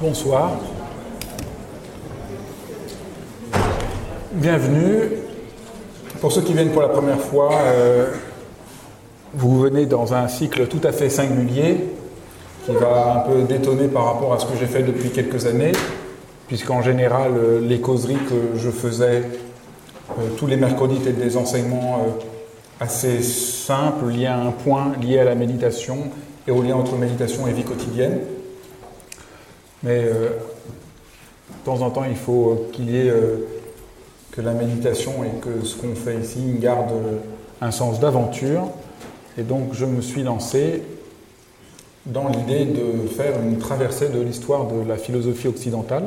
Bonsoir. Bienvenue. Pour ceux qui viennent pour la première fois, euh, vous venez dans un cycle tout à fait singulier qui va un peu détonner par rapport à ce que j'ai fait depuis quelques années, puisqu'en général, euh, les causeries que je faisais euh, tous les mercredis étaient des enseignements assez simples, liés à un point, lié à la méditation et au lien entre méditation et vie quotidienne. Mais euh, de temps en temps, il faut qu'il y ait euh, que la méditation et que ce qu'on fait ici garde euh, un sens d'aventure. Et donc, je me suis lancé dans l'idée de faire une traversée de l'histoire de la philosophie occidentale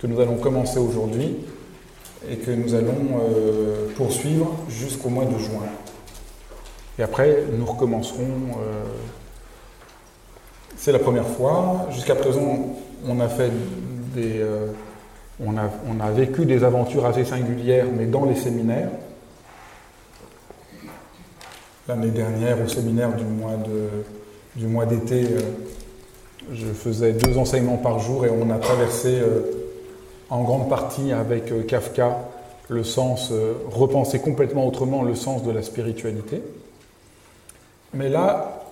que nous allons commencer aujourd'hui et que nous allons poursuivre jusqu'au mois de juin. Et après, nous recommencerons. c'est la première fois. Jusqu'à présent, Euh, on, a, vécu des aventures assez singulières, mais dans les séminaires. L'année dernière, au séminaire du mois, de, du mois d'été, euh, je faisais deux enseignements par jour et on a traversé euh, en grande partie avec Kafka le sens, repenser complètement autrement le sens de la spiritualité. Mais là,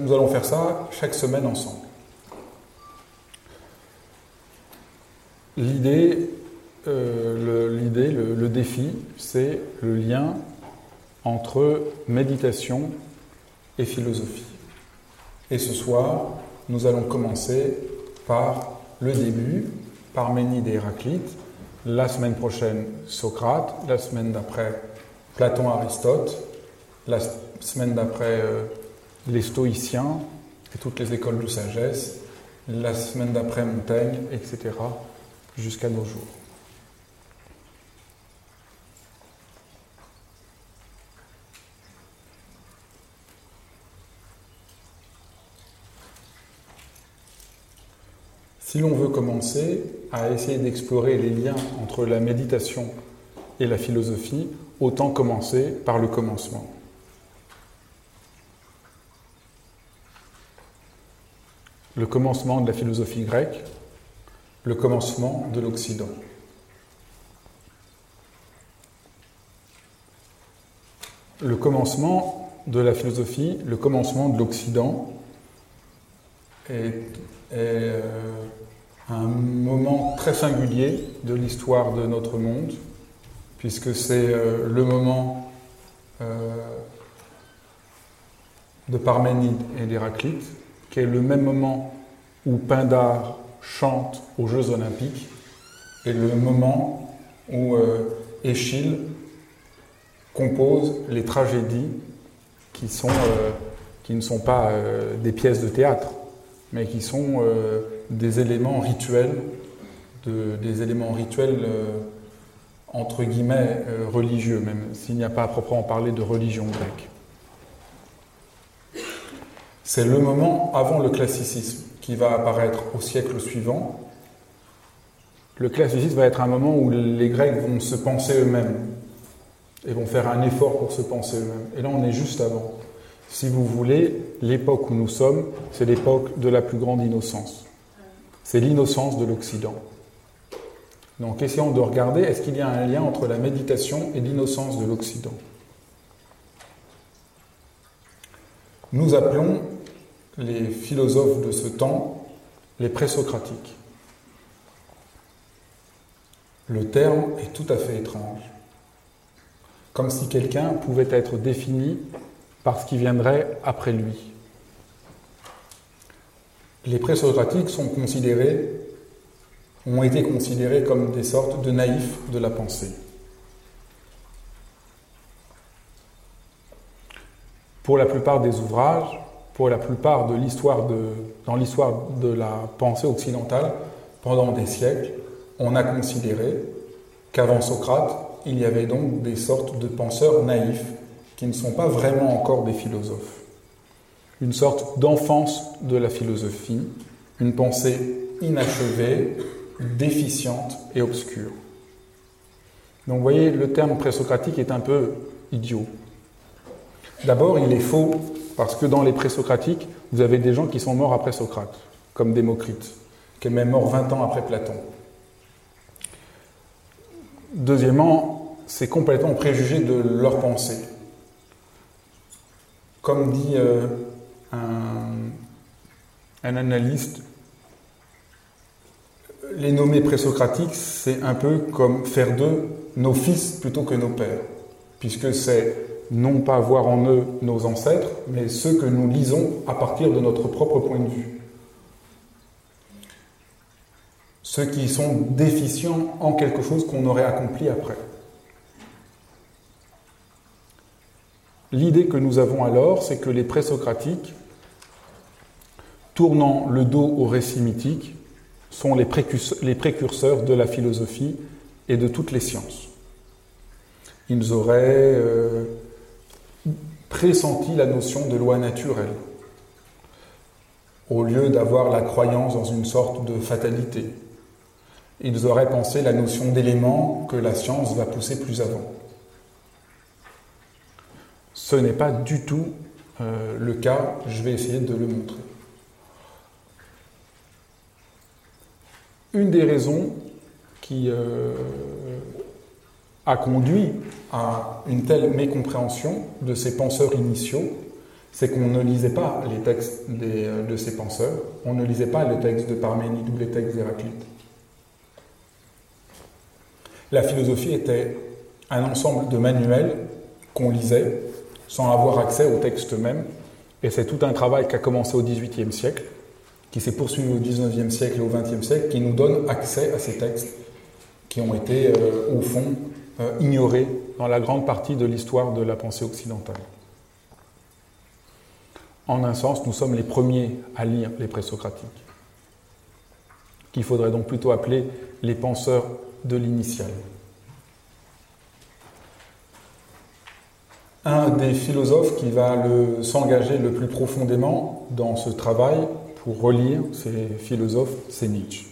nous allons faire ça chaque semaine ensemble. L'idée, euh, le, le, défi, c'est le lien entre méditation et philosophie. Et ce soir, nous allons commencer par le début, par Ménide et Héraclite. La semaine prochaine, Socrate. La semaine d'après, Platon, Aristote. La semaine d'après, euh, les stoïciens et toutes les écoles de sagesse. La semaine d'après, Montaigne, etc jusqu'à nos jours. Si l'on veut commencer à essayer d'explorer les liens entre la méditation et la philosophie, autant commencer par le commencement. Le commencement de la philosophie grecque, le commencement de l'Occident. Le commencement de la philosophie, le commencement de l'Occident est, euh, un moment très singulier de l'histoire de notre monde, puisque c'est euh, le moment euh, de Parménide et d'Héraclite, qui est le même moment où Pindare chante aux Jeux olympiques et le moment où euh, Échille compose les tragédies qui, euh, ne sont pas euh, des pièces de théâtre, mais qui sont des éléments rituels, de, des éléments rituels entre guillemets religieux, même s'il n'y a pas à proprement parler de religion grecque. C'est le moment avant le classicisme qui va apparaître au siècle suivant. Le classicisme va être un moment où les Grecs vont se penser eux-mêmes et vont faire un effort pour se penser eux-mêmes. Et là, on est juste avant. Si vous voulez, l'époque où nous sommes, c'est l'époque de la plus grande innocence. C'est l'innocence de l'Occident. Donc essayons de regarder, est-ce qu'il y a un lien entre la méditation et l'innocence de l'Occident? Nous appelons les philosophes de ce temps, les présocratiques. Le terme est tout à fait étrange, comme si quelqu'un pouvait être défini par ce qui viendrait après lui. Les présocratiques sont considérés, ont été considérés comme des sortes de naïfs de la pensée. Pour la plupart des ouvrages, pour la plupart de l'histoire de, dans l'histoire de la pensée occidentale, pendant des siècles, on a considéré qu'avant Socrate, il y avait donc des sortes de penseurs naïfs qui ne sont pas vraiment encore des philosophes. Une sorte d'enfance de la philosophie, une pensée inachevée, déficiente et obscure. Donc vous voyez, le terme présocratique est un peu idiot. D'abord, il est faux parce que dans les présocratiques, vous avez des gens qui sont morts après Socrate, comme Démocrite, qui est même mort 20 ans après Platon. Deuxièmement, c'est complètement préjugé de leur pensée. Comme dit euh, un, un analyste, les nommer présocratiques, c'est un peu comme faire d'eux nos fils plutôt que nos pères, puisque c'est non pas voir en eux nos ancêtres, mais ceux que nous lisons à partir de notre propre point de vue. Ceux qui sont déficients en quelque chose qu'on aurait accompli après. L'idée que nous avons alors, c'est que les présocratiques, tournant le dos au récit mythique, sont les précurseurs, de la philosophie et de toutes les sciences. Ils auraient euh, pressenti la notion de loi naturelle, au lieu d'avoir la croyance dans une sorte de fatalité. Ils auraient pensé la notion d'élément que la science va pousser plus avant. Ce n'est pas du tout euh, le cas, je vais essayer de le montrer. Une des raisons qui euh, a conduit à une telle mécompréhension de ces penseurs initiaux, c'est qu'on ne lisait pas les textes euh, de ces penseurs, on ne lisait pas les textes de Parménide ou les textes d'Héraclite. La philosophie était un ensemble de manuels qu'on lisait sans avoir accès au texte même, et c'est tout un travail qui a commencé au XVIIIe siècle, qui s'est poursuivi au XIXe siècle et au XXe siècle, qui nous donne accès à ces textes qui ont été, euh, au fond, euh, ignorés dans la grande partie de l'histoire de la pensée occidentale. En un sens, nous sommes les premiers à lire les présocratiques, qu'il faudrait donc plutôt appeler les penseurs de l'initial. Un des philosophes qui va s'engager le plus profondément dans ce travail pour relire ces philosophes, c'est Nietzsche.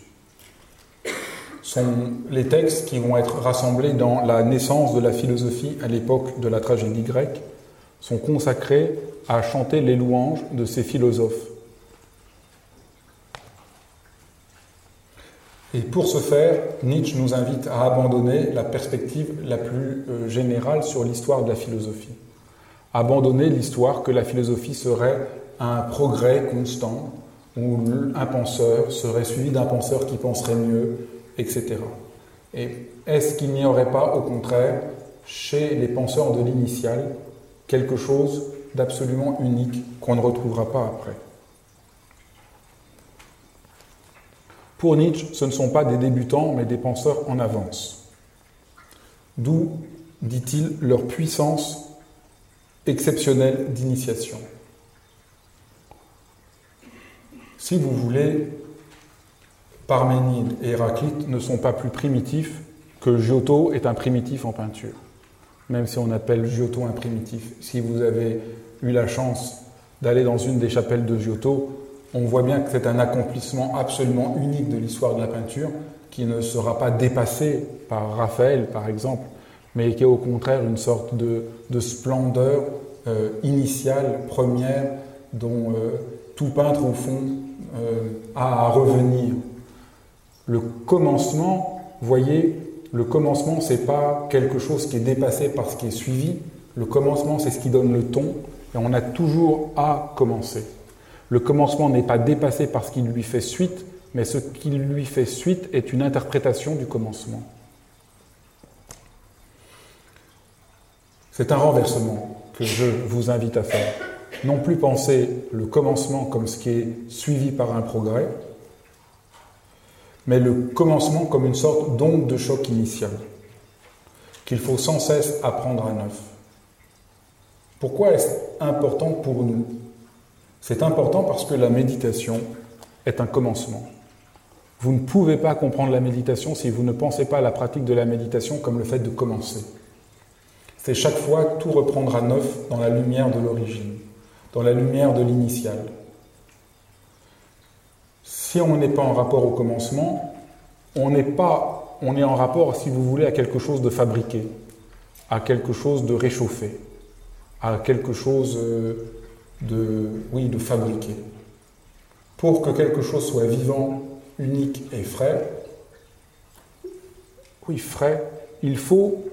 Les textes qui vont être rassemblés dans la naissance de la philosophie à l'époque de la tragédie grecque sont consacrés à chanter les louanges de ces philosophes. Et pour ce faire, Nietzsche nous invite à abandonner la perspective la plus euh, générale sur l'histoire de la philosophie. Abandonner l'histoire que la philosophie serait un progrès constant, où un penseur serait suivi d'un penseur qui penserait mieux, etc. Et est-ce qu'il n'y aurait pas, au contraire, chez les penseurs de l'initial, quelque chose d'absolument unique qu'on ne retrouvera pas après? Pour Nietzsche, ce ne sont pas des débutants, mais des penseurs en avance. D'où, dit-il, leur puissance exceptionnelle d'initiation. Si vous voulez, Parménide et Héraclite ne sont pas plus primitifs que Giotto est un primitif en peinture, même si on appelle Giotto un primitif. Si vous avez eu la chance d'aller dans une des chapelles de Giotto, on voit bien que c'est un accomplissement absolument unique de l'histoire de la peinture qui ne sera pas dépassé par Raphaël, par exemple, mais qui est au contraire une sorte de, splendeur euh, initiale, première, dont euh, tout peintre, au fond, euh, à revenir. Le commencement, voyez, le commencement, c'est pas quelque chose qui est dépassé par ce qui est suivi. Le commencement, c'est ce qui donne le ton, et on a toujours à commencer. Le commencement n'est pas dépassé par ce qui lui fait suite, mais ce qui lui fait suite est une interprétation du commencement. C'est un renversement que je vous invite à faire non plus penser le commencement comme ce qui est suivi par un progrès, mais le commencement comme une sorte d'onde de choc initial, qu'il faut sans cesse apprendre à neuf. Pourquoi est-ce important pour nous? C'est important parce que la méditation est un commencement. Vous ne pouvez pas comprendre la méditation si vous ne pensez pas à la pratique de la méditation comme le fait de commencer. C'est chaque fois tout reprendre à neuf dans la lumière de l'origine dans la lumière de l'initial. Si on n'est pas en rapport au commencement, on n'est pas, on est en rapport, si vous voulez, à quelque chose de fabriqué, à quelque chose de réchauffé, à quelque chose euh, de, oui, de fabriqué. Pour que quelque chose soit vivant unique et frais, oui, frais, il faut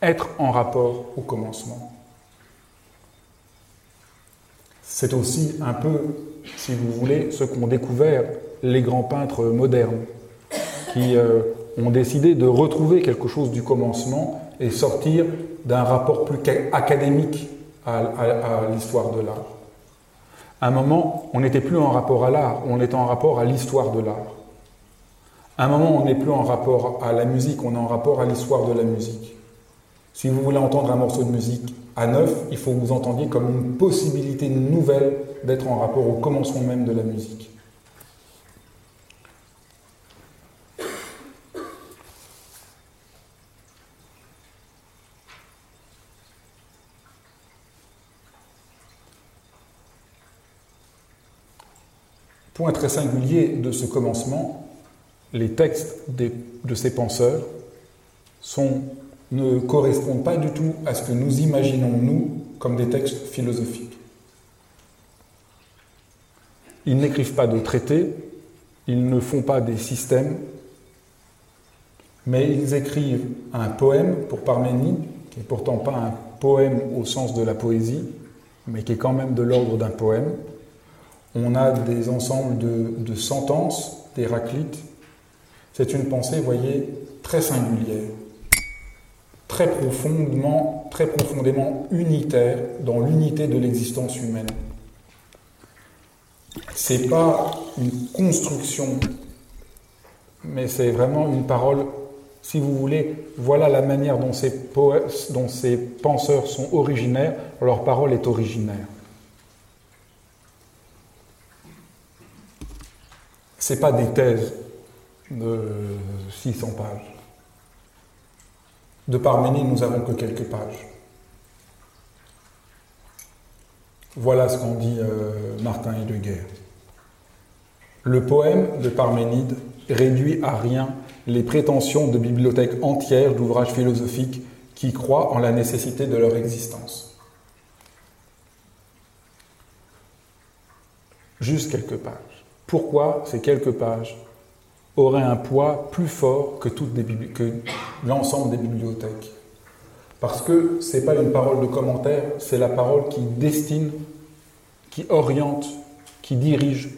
être en rapport au commencement. C'est aussi un peu, si vous voulez, ce qu'ont découvert les grands peintres modernes, qui euh, ont décidé de retrouver quelque chose du commencement et sortir d'un rapport plus académique à, l'histoire de l'art. Un moment, on n'était plus en rapport à l'art, on était en rapport à l'histoire de l'art. Un moment, on n'est plus en rapport à la musique, on est en rapport à l'histoire de la musique. Si vous voulez entendre un morceau de musique à neuf, il faut que vous entendiez comme une possibilité nouvelle d'être en rapport au commencement même de la musique. Point très singulier de ce commencement, les textes de ces penseurs sont ne correspondent pas du tout à ce que nous imaginons, nous, comme des textes philosophiques. Ils n'écrivent pas de traités, ils ne font pas des systèmes, mais ils écrivent un poème pour Parménide, qui n'est pourtant pas un poème au sens de la poésie, mais qui est quand même de l'ordre d'un poème. On a des ensembles de, de sentences d'Héraclite. C'est une pensée, voyez, très singulière très profondément, très profondément unitaire dans l'unité de l'existence humaine. C'est pas une construction, mais c'est vraiment une parole. Si vous voulez, voilà la manière dont ces, poètes, dont ces penseurs sont originaires. Leur parole est originaire. C'est pas des thèses de 600 pages. De Parménide, nous n'avons que quelques pages. Voilà ce qu'en dit euh, Martin Heidegger. Le poème de Parménide réduit à rien les prétentions de bibliothèques entières d'ouvrages philosophiques qui croient en la nécessité de leur existence. Juste quelques pages. Pourquoi ces quelques pages aurait un poids plus fort que, l'ensemble des bibliothèques. Parce que ce n'est pas une parole de commentaire, c'est la parole qui destine, qui oriente, qui dirige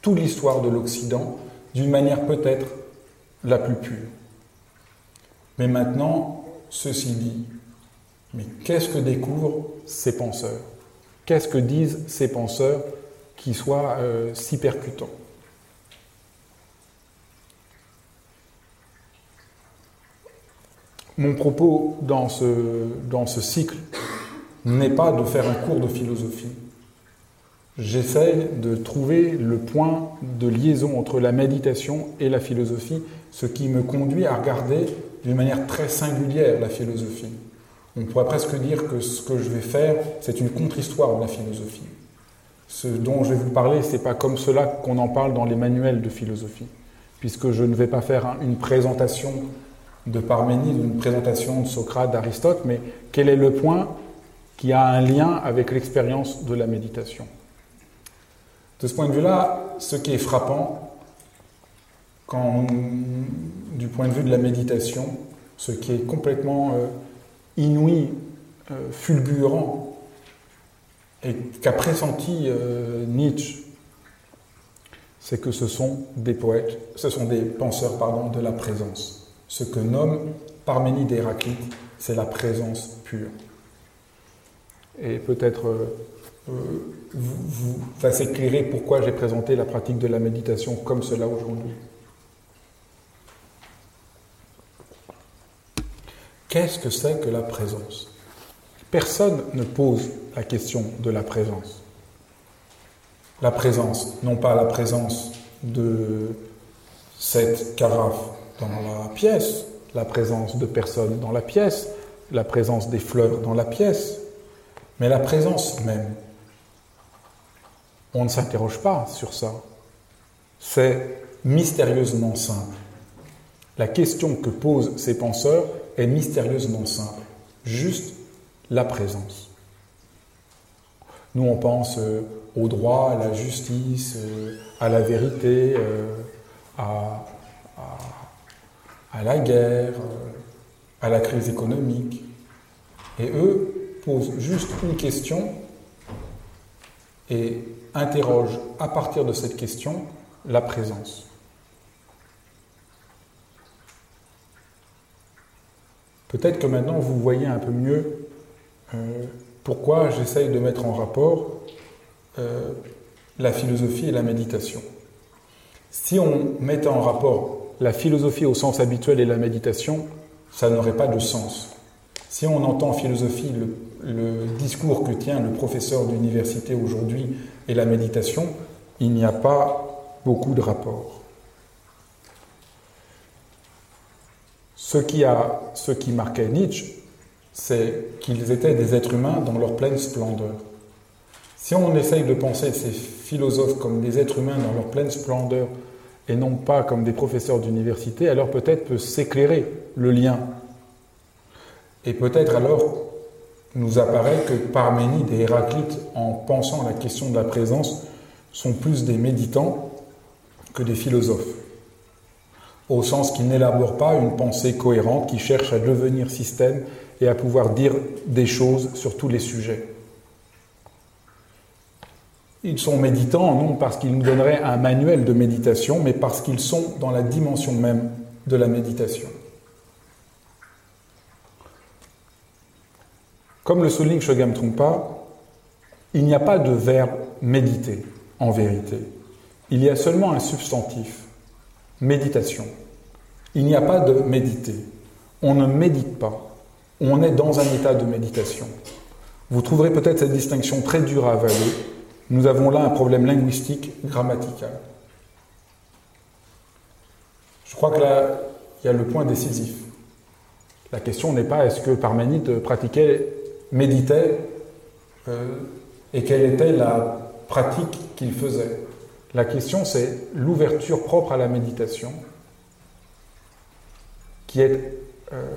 toute l'histoire de l'Occident d'une manière peut-être la plus pure. Mais maintenant, ceci dit, mais qu'est-ce que découvrent ces penseurs? Qu'est-ce que disent ces penseurs qui soient euh, si percutants? Mon propos dans ce, dans ce cycle n'est pas de faire un cours de philosophie. J'essaie de trouver le point de liaison entre la méditation et la philosophie, ce qui me conduit à regarder d'une manière très singulière la philosophie. On pourrait presque dire que ce que je vais faire, c'est une contre-histoire de la philosophie. Ce dont je vais vous parler, ce n'est pas comme cela qu'on en parle dans les manuels de philosophie, puisque je ne vais pas faire une présentation de Parménide, une présentation de Socrate, d'Aristote, mais quel est le point qui a un lien avec l'expérience de la méditation? De ce point de vue-là, ce qui est frappant, quand, du point de vue de la méditation, ce qui est complètement euh, inouï, euh, fulgurant, et qu'a pressenti euh, Nietzsche, c'est que ce sont des poètes, ce sont des penseurs pardon, de la présence. Ce que nomme Parménide et Héraclite, c'est la présence pure. Et peut-être euh, euh, vous, va s'éclairer pourquoi j'ai présenté la pratique de la méditation comme cela aujourd'hui. Qu'est-ce que c'est que la présence? Personne ne pose la question de la présence. La présence, non pas la présence de cette carafe dans la pièce, la présence de personnes dans la pièce, la présence des fleurs dans la pièce, mais la présence même. On ne s'interroge pas sur ça. C'est mystérieusement simple. La question que posent ces penseurs est mystérieusement simple. Juste la présence. Nous, on pense euh, au droit, à la justice, euh, à la vérité, euh, à, à, la guerre, à la crise économique. Et eux posent juste une question et interrogent à partir de cette question la présence. Peut-être que maintenant vous voyez un peu mieux pourquoi j'essaye de mettre en rapport euh, la philosophie et la méditation. Si on mettait en rapport la philosophie au sens habituel et la méditation, ça n'aurait pas de sens. Si on entend en philosophie le, le discours que tient le professeur d'université aujourd'hui et la méditation, il n'y a pas beaucoup de rapport. Ce qui, a, ce qui marquait Nietzsche, c'est qu'ils étaient des êtres humains dans leur pleine splendeur. Si on essaye de penser ces philosophes comme des êtres humains dans leur pleine splendeur et non pas comme des professeurs d'université, alors peut-être peut s'éclairer le lien. Et peut-être alors nous apparaît que Parménide et Héraclite, en pensant à la question de la présence, sont plus des méditants que des philosophes, au sens qu'ils n'élaborent pas une pensée cohérente qui cherche à devenir système et à pouvoir dire des choses sur tous les sujets. Ils sont méditants non parce qu'ils nous donneraient un manuel de méditation, mais parce qu'ils sont dans la dimension même de la méditation. Comme le souligne Shogam Trungpa, il n'y a pas de verbe méditer en vérité. Il y a seulement un substantif, méditation. Il n'y a pas de méditer. On ne médite pas on est dans un état de méditation. Vous trouverez peut-être cette distinction très dure à avaler. Nous avons là un problème linguistique, grammatical. Je crois que là, il y a le point décisif. La question n'est pas est-ce que Parménide pratiquait, méditait, euh, et quelle était la pratique qu'il faisait? La question, c'est l'ouverture propre à la méditation, qui est euh,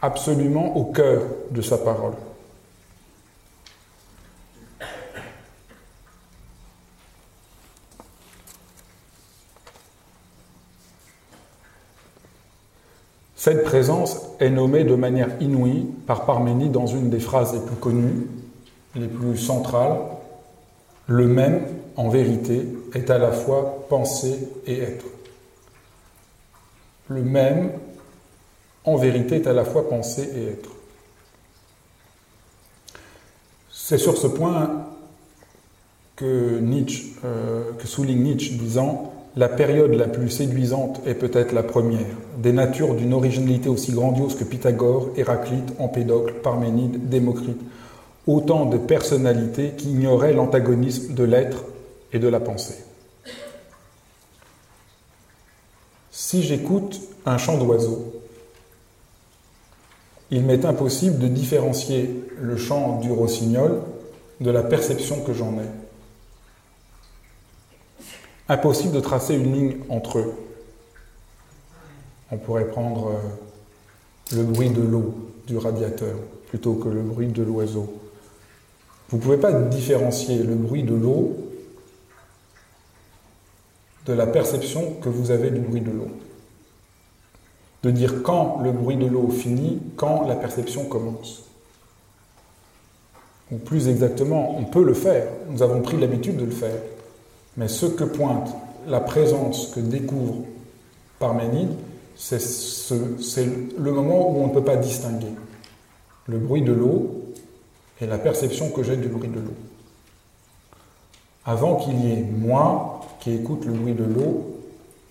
absolument au cœur de sa parole. Cette présence est nommée de manière inouïe par Parménide dans une des phrases les plus connues, les plus centrales. Le même, en vérité, est à la fois penser et être. Le même en vérité est à la fois penser et être. C'est sur ce point que Nietzsche, euh, que souligne Nietzsche, disant la période la plus séduisante est peut-être la première, des natures d'une originalité aussi grandiose que Pythagore, Héraclite, Empédocle, Parménide, Démocrite, autant de personnalités qui ignoraient l'antagonisme de l'être et de la pensée. Si j'écoute un chant d'oiseau, il m'est impossible de différencier le chant du rossignol de la perception que j'en ai. Impossible de tracer une ligne entre eux. On pourrait prendre euh, le bruit de l'eau du radiateur plutôt que le bruit de l'oiseau. Vous ne pouvez pas différencier le bruit de l'eau de la perception que vous avez du bruit de l'eau de dire quand le bruit de l'eau finit, quand la perception commence. Ou plus exactement, on peut le faire, nous avons pris l'habitude de le faire, mais ce que pointe la présence que découvre Parménide, c'est le moment où on ne peut pas distinguer le bruit de l'eau et la perception que j'ai du bruit de l'eau. Avant qu'il y ait moi qui écoute le bruit de l'eau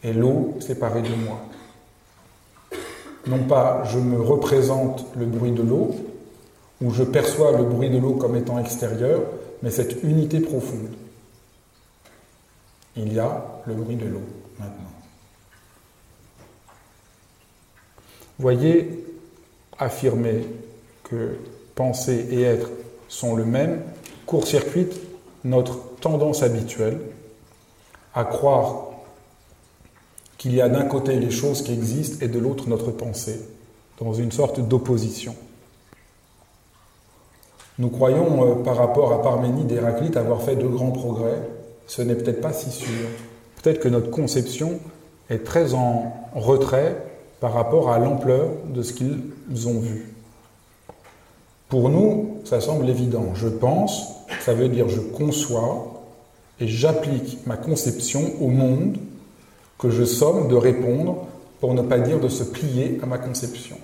et l'eau séparée de moi non pas je me représente le bruit de l'eau, ou je perçois le bruit de l'eau comme étant extérieur, mais cette unité profonde. Il y a le bruit de l'eau maintenant. Voyez, affirmer que penser et être sont le même court-circuite notre tendance habituelle à croire qu'il y a d'un côté les choses qui existent et de l'autre notre pensée, dans une sorte d'opposition. Nous croyons, euh, par rapport à Parménide et Héraclite, avoir fait de grands progrès. Ce n'est peut-être pas si sûr. Peut-être que notre conception est très en retrait par rapport à l'ampleur de ce qu'ils ont vu. Pour nous, ça semble évident. Je pense, ça veut dire je conçois et j'applique ma conception au monde que je somme de répondre, pour ne pas dire de se plier à ma conception.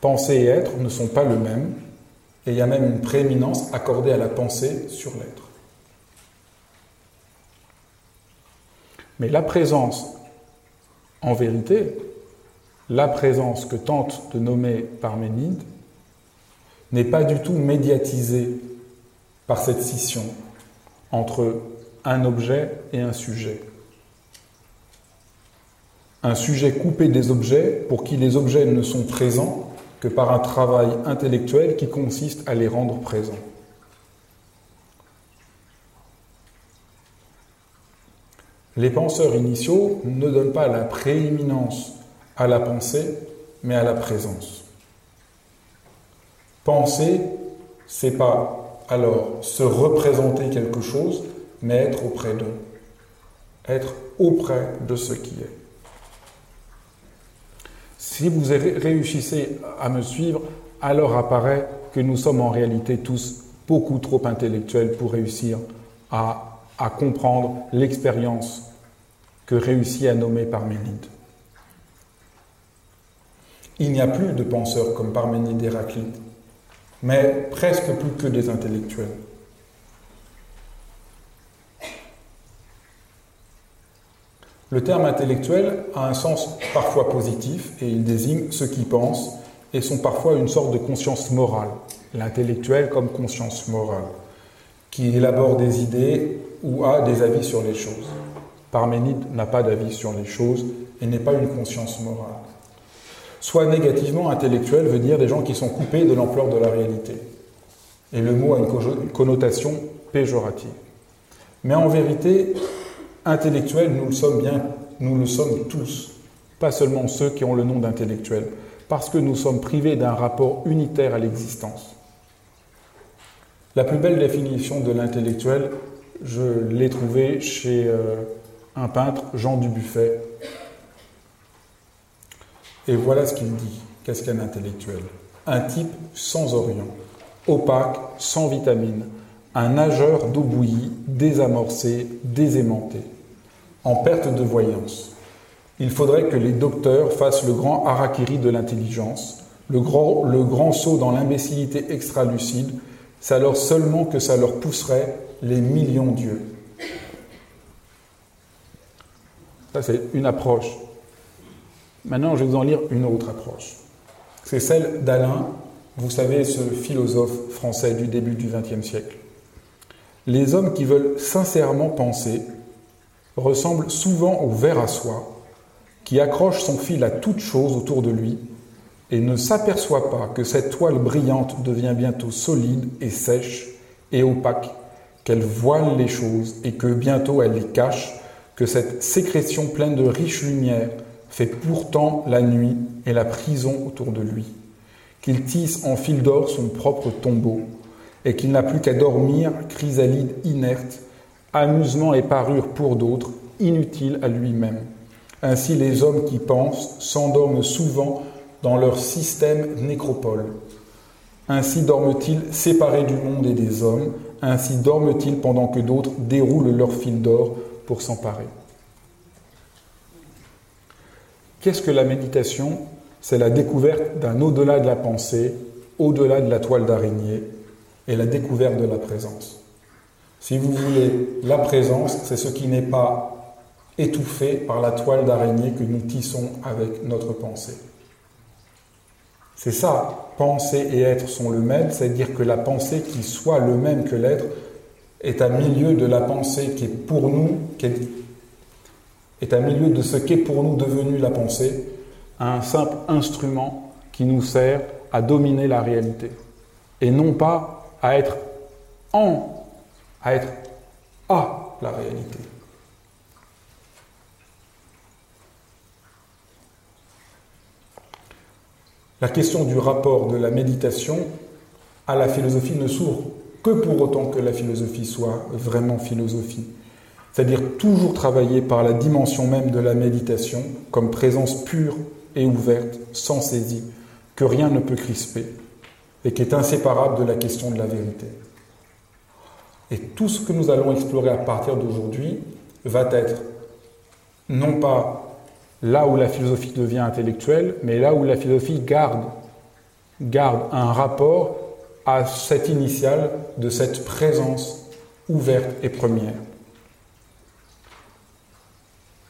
Penser et être ne sont pas le même, et il y a même une prééminence accordée à la pensée sur l'être. Mais la présence, en vérité, la présence que tente de nommer Parménide, n'est pas du tout médiatisée par cette scission entre un objet et un sujet. Un sujet coupé des objets pour qui les objets ne sont présents que par un travail intellectuel qui consiste à les rendre présents. Les penseurs initiaux ne donnent pas la prééminence à la pensée, mais à la présence. Penser, c'est pas alors se représenter quelque chose, mais être auprès d'eux, être auprès de ce qui est. Si vous réussissez à me suivre, alors apparaît que nous sommes en réalité tous beaucoup trop intellectuels pour réussir à à comprendre l'expérience que réussit à nommer Parménide. Il n'y a plus de penseurs comme Parménide et Héraclite, mais presque plus que des intellectuels. Le terme intellectuel a un sens parfois positif et il désigne ceux qui pensent et sont parfois une sorte de conscience morale. L'intellectuel comme conscience morale, qui élabore des idées ou a des avis sur les choses. Parménide n'a pas d'avis sur les choses et n'est pas une conscience morale. Soit négativement intellectuel veut dire des gens qui sont coupés de l'ampleur de la réalité. Et le mot a une connotation péjorative. Mais en vérité, intellectuels, nous le sommes bien, nous le sommes tous, pas seulement ceux qui ont le nom d'intellectuels, parce que nous sommes privés d'un rapport unitaire à l'existence. La plus belle définition de l'intellectuel, je l'ai trouvé chez euh, un peintre, Jean Dubuffet. Et voilà ce qu'il dit. Qu'est-ce qu'un intellectuel? Un type sans orient, opaque, sans vitamine, un nageur d'eau bouillie, désamorcé, désaimanté, en perte de voyance. Il faudrait que les docteurs fassent le grand harakiri de l'intelligence, le grand, le grand saut dans l'imbécilité extra-lucide, c'est alors seulement que ça leur pousserait les millions d'yeux. Ça, c'est une approche. Maintenant, je vais vous en lire une autre approche. C'est celle d'Alain, vous savez, ce philosophe français du début du XXe siècle. Les hommes qui veulent sincèrement penser ressemblent souvent au ver à soie, qui accroche son fil à toute chose autour de lui et ne s'aperçoit pas que cette toile brillante devient bientôt solide et sèche et opaque qu'elle voile les choses et que bientôt elle les cache, que cette sécrétion pleine de riches lumières fait pourtant la nuit et la prison autour de lui, qu'il tisse en fil d'or son propre tombeau, et qu'il n'a plus qu'à dormir, chrysalide inerte, amusement et parure pour d'autres, inutile à lui-même. Ainsi les hommes qui pensent s'endorment souvent dans leur système nécropole. Ainsi dorment-ils séparés du monde et des hommes, ainsi dorment-ils pendant que d'autres déroulent leur fil d'or pour s'emparer. Qu'est-ce que la méditation? C'est la découverte d'un au-delà de la pensée, au-delà de la toile d'araignée, et la découverte de la présence. Si vous voulez, la présence, c'est ce qui n'est pas étouffé par la toile d'araignée que nous tissons avec notre pensée. C'est ça, penser et être sont le même, c'est-à-dire que la pensée qui soit le même que l'être est à milieu de la pensée qui est pour nous, qui est, est à milieu de ce qu'est pour nous devenu la pensée, un simple instrument qui nous sert à dominer la réalité et non pas à être en, à être à la réalité. La question du rapport de la méditation à la philosophie ne s'ouvre que pour autant que la philosophie soit vraiment philosophie. C'est-à-dire toujours travailler par la dimension même de la méditation comme présence pure et ouverte, sans saisie, que rien ne peut crisper et qui est inséparable de la question de la vérité. Et tout ce que nous allons explorer à partir d'aujourd'hui va être non pas là où la philosophie devient intellectuelle, mais là où la philosophie garde, garde un rapport à cette initiale de cette présence ouverte et première.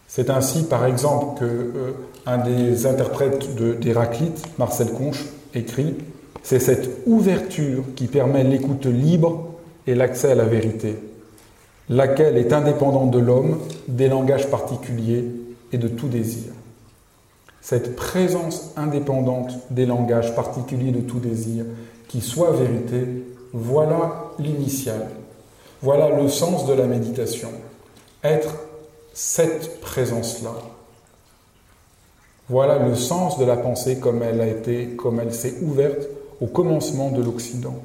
C'est ainsi, par exemple, que euh, un des interprètes d'Héraclite, Marcel Conche, écrit C'est cette ouverture qui permet l'écoute libre et l'accès à la vérité, laquelle est indépendante de l'homme, des langages particuliers de tout désir. Cette présence indépendante des langages particuliers de tout désir, qui soit vérité, voilà l'initial, voilà le sens de la méditation. Être cette présence-là. Voilà le sens de la pensée comme elle a été, comme elle s'est ouverte au commencement de l'Occident.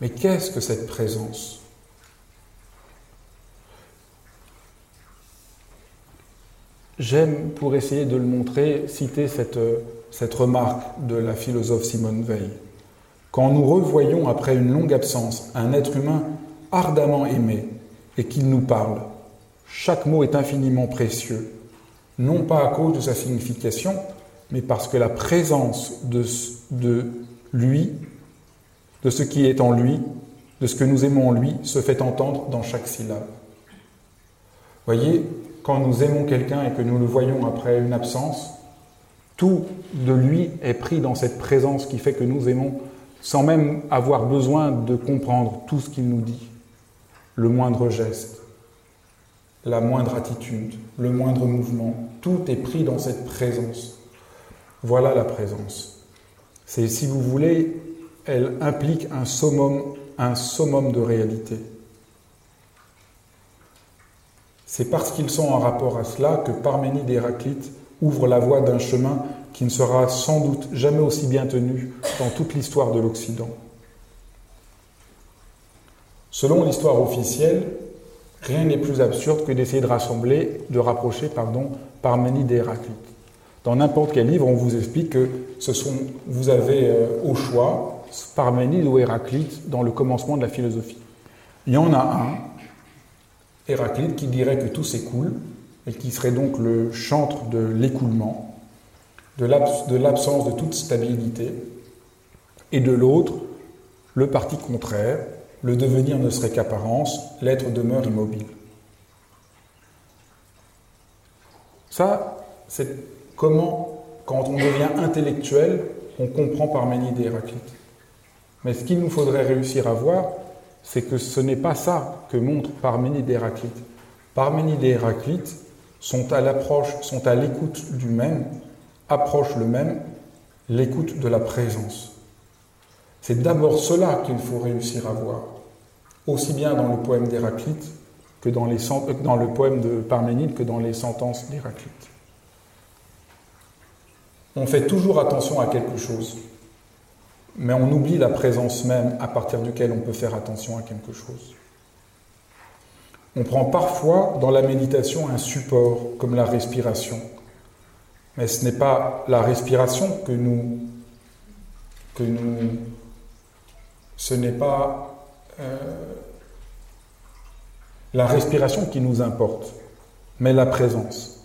Mais qu'est-ce que cette présence? J'aime, pour essayer de le montrer, citer cette, cette remarque de la philosophe Simone Veil. Quand nous revoyons après une longue absence un être humain ardemment aimé et qu'il nous parle, chaque mot est infiniment précieux, non pas à cause de sa signification, mais parce que la présence de, de lui de ce qui est en lui, de ce que nous aimons en lui, se fait entendre dans chaque syllabe. Voyez, quand nous aimons quelqu'un et que nous le voyons après une absence, tout de lui est pris dans cette présence qui fait que nous aimons sans même avoir besoin de comprendre tout ce qu'il nous dit. Le moindre geste, la moindre attitude, le moindre mouvement, tout est pris dans cette présence. Voilà la présence. Si vous voulez, elle implique un summum, un summum de réalité. C'est parce qu'ils sont en rapport à cela que Parménide et Héraclite ouvrent la voie d'un chemin qui ne sera sans doute jamais aussi bien tenu dans toute l'histoire de l'Occident. Selon l'histoire officielle, rien n'est plus absurde que d'essayer de rassembler, de rapprocher, pardon, Parménide et Héraclite. Dans n'importe quel livre, on vous explique que ce sont, vous avez euh, au choix Parménide ou Héraclite dans le commencement de la philosophie. Il y en a un, Héraclite, qui dirait que tout s'écoule et qui serait donc le chantre de l'écoulement, de l'absence de toute stabilité, et de l'autre, le parti contraire, le devenir ne serait qu'apparence, l'être demeure immobile. Ça, c'est comment, quand on devient intellectuel, on comprend Parménide et Héraclite. Mais ce qu'il nous faudrait réussir à voir, c'est que ce n'est pas ça que montre Parménide et Héraclite. Parménide et Héraclite sont à l'approche, sont à l'écoute du même, approchent le même, l'écoute de la présence. C'est d'abord cela qu'il faut réussir à voir, aussi bien dans le poème d'Héraclite que dans, les, dans le poème de Parménide que dans les sentences d'Héraclite. On fait toujours attention à quelque chose mais on oublie la présence même à partir duquel on peut faire attention à quelque chose. On prend parfois dans la méditation un support comme la respiration, mais ce n'est pas la respiration que nous, que nous, ce n'est pas euh, la respiration qui nous importe, mais la présence,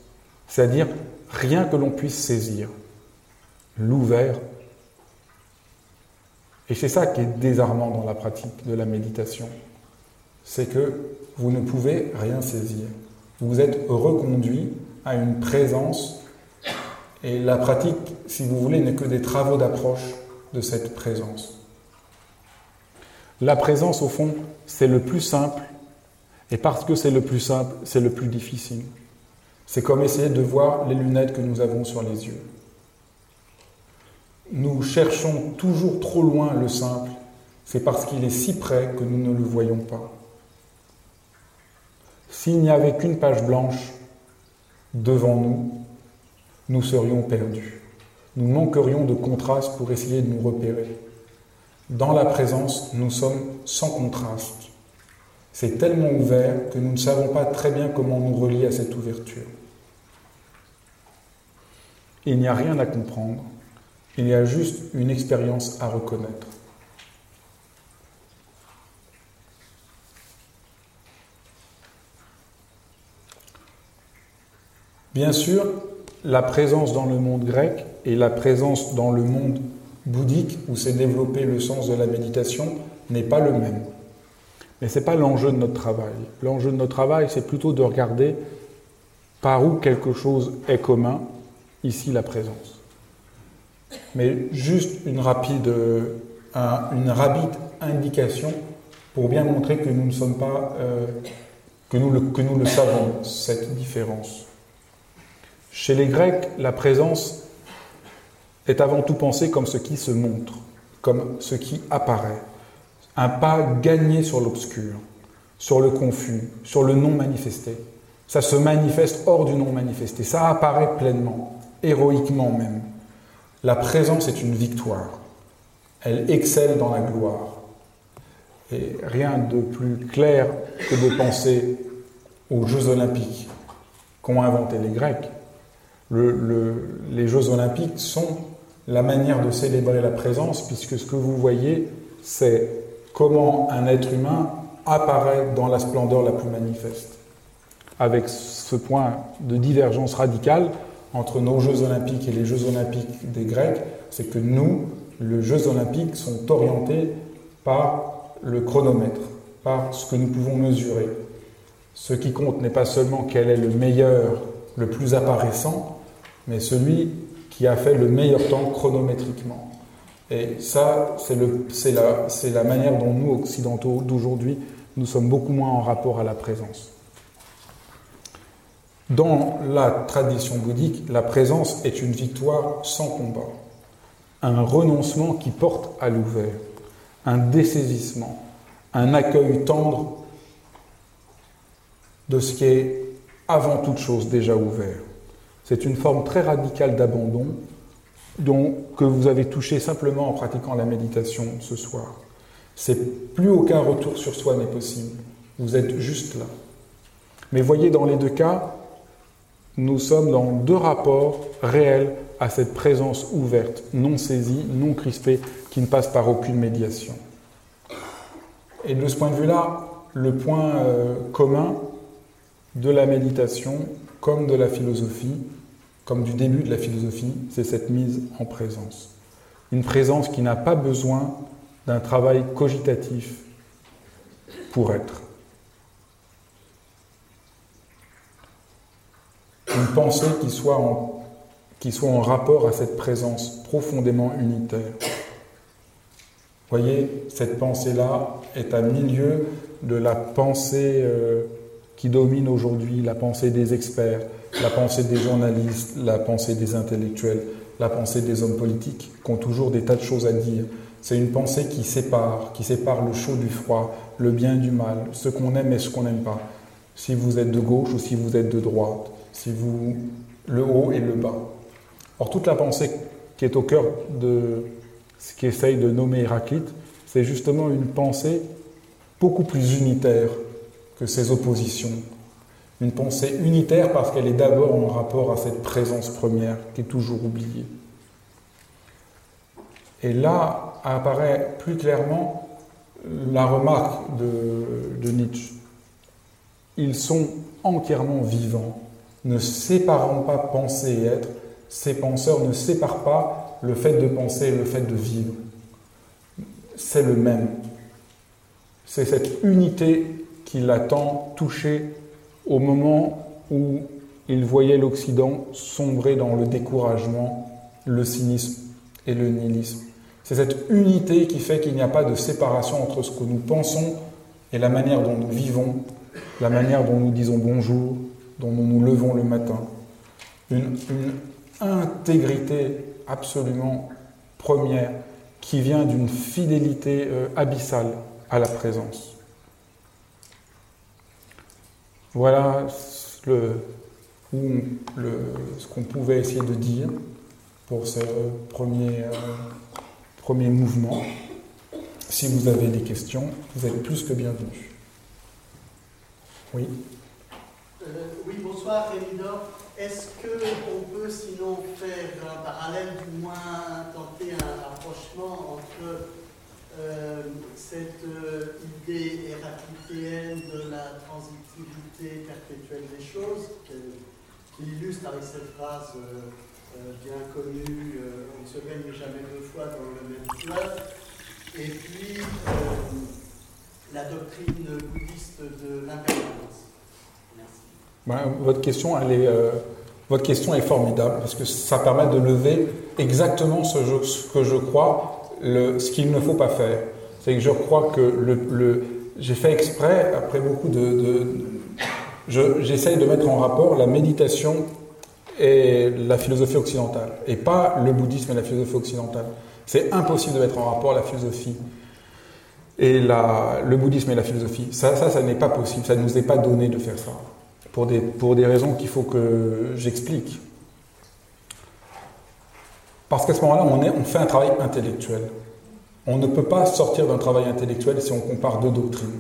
c'est-à-dire rien que l'on puisse saisir, l'ouvert et c'est ça qui est désarmant dans la pratique de la méditation. C'est que vous ne pouvez rien saisir. Vous êtes reconduit à une présence et la pratique, si vous voulez, n'est que des travaux d'approche de cette présence. La présence, au fond, c'est le plus simple, et parce que c'est le plus simple, c'est le plus difficile. C'est comme essayer de voir les lunettes que nous avons sur les yeux nous cherchons toujours trop loin le simple, c'est parce qu'il est si près que nous ne le voyons pas. S'il n'y avait qu'une page blanche devant nous, nous serions perdus. nous manquerions de contraste pour essayer de nous repérer. Dans la présence, nous sommes sans contraste. C'est tellement ouvert que nous ne savons pas très bien comment nous relier à cette ouverture. Il n'y a rien à comprendre, il y a juste une expérience à reconnaître. Bien sûr, la présence dans le monde grec et la présence dans le monde bouddhique, où s'est développé le sens de la méditation, n'est pas le même. Mais ce n'est pas l'enjeu de notre travail. L'enjeu de notre travail, c'est plutôt de regarder par où quelque chose est commun, ici la présence. Mais juste une rapide, une rapide indication pour bien montrer que nous ne sommes pas, euh, que nous le savons, cette différence. Chez les Grecs, la présence est avant tout pensée comme ce qui se montre, comme ce qui apparaît. Un pas gagné sur l'obscur, sur le confus, sur le non manifesté. Ça se manifeste hors du non manifesté, ça apparaît pleinement, héroïquement même. La présence est une victoire. Elle excelle dans la gloire. Et rien de plus clair que de penser aux Jeux olympiques qu'ont inventé les Grecs les Jeux olympiques sont la manière de célébrer la présence, puisque ce que vous voyez, c'est comment un être humain apparaît dans la splendeur la plus manifeste. Avec ce point de divergence radicale entre nos Jeux olympiques et les Jeux olympiques des Grecs, c'est que nous, les Jeux olympiques, sont orientés par le chronomètre, par ce que nous pouvons mesurer. Ce qui compte n'est pas seulement quel est le meilleur, le plus apparaissant, mais celui qui a fait le meilleur temps chronométriquement. Et ça, c'est la, la manière dont nous, occidentaux d'aujourd'hui, nous sommes beaucoup moins en rapport à la présence. Dans la tradition bouddhique, la présence est une victoire sans combat, un renoncement qui porte à l'ouvert, un dessaisissement, un accueil tendre de ce qui est avant toute chose déjà ouvert. C'est une forme très radicale d'abandon que vous avez touché simplement en pratiquant la méditation ce soir. C'est plus aucun retour sur soi n'est possible. Vous êtes juste là. Mais voyez, dans les deux cas, nous sommes dans deux rapports réels à cette présence ouverte, non saisie, non crispée, qui ne passe par aucune médiation. Et de ce point de vue-là, le point euh, commun de la méditation comme de la philosophie, comme du début de la philosophie, c'est cette mise en présence. Une présence qui n'a pas besoin d'un travail cogitatif pour être. Une pensée qui soit en, qui soit en rapport à cette présence profondément unitaire. Voyez, cette pensée-là est à milieu de la pensée euh, qui domine aujourd'hui, la pensée des experts, la pensée des journalistes, la pensée des intellectuels, la pensée des hommes politiques, qui ont toujours des tas de choses à dire. C'est une pensée qui sépare, qui sépare le chaud du froid, le bien du mal, ce qu'on aime et ce qu'on n'aime pas. Si vous êtes de gauche ou si vous êtes de droite, si vous le haut et le bas. Or toute la pensée qui est au cœur de ce qu'essaye de nommer Héraclite, c'est justement une pensée beaucoup plus unitaire que ces oppositions, une pensée unitaire parce qu'elle est d'abord en rapport à cette présence première qui est toujours oubliée. Et là apparaît plus clairement la remarque de Nietzsche. Ils sont entièrement vivants, ne séparant pas penser et être. Ces penseurs ne séparent pas le fait de penser et le fait de vivre. C'est le même. C'est cette unité qui l'a tant touché au moment où il voyait l'Occident sombrer dans le découragement, le cynisme et le nihilisme. C'est cette unité qui fait qu'il n'y a pas de séparation entre ce que nous pensons et la manière dont nous vivons, la manière dont nous disons bonjour, dont nous nous levons le matin. Une, intégrité absolument première qui vient d'une fidélité euh, abyssale à la présence. Voilà ce qu'on pouvait essayer de dire pour ce premier, premier mouvement. Si vous avez des questions, vous êtes plus que bienvenus. Oui. Oui, bonsoir Rémidor. Est-ce qu'on peut sinon faire un parallèle, du moins tenter un rapprochement entre euh, cette euh, idée héraclitéenne de la transitivité perpétuelle des choses, qu'il illustre avec cette phrase euh, bien connue On ne se baigne jamais deux fois dans le même fleuve, et puis la doctrine bouddhiste de l'impermanence. Merci. votre, question, elle est, votre question est formidable parce que ça permet de lever exactement ce, que je crois ce qu'il ne faut pas faire. C'est que je crois que j'ai fait exprès, après beaucoup de... j'essaye de mettre en rapport la méditation et la philosophie occidentale, et pas le bouddhisme et la philosophie occidentale. C'est impossible de mettre en rapport la philosophie et le bouddhisme et la philosophie. Ça, ça, ça n'est pas possible, ça ne nous est pas donné de faire ça, pour des, pour des raisons qu'il faut que j'explique. Parce qu'à ce moment-là, on, fait un travail intellectuel. On ne peut pas sortir d'un travail intellectuel si on compare deux doctrines.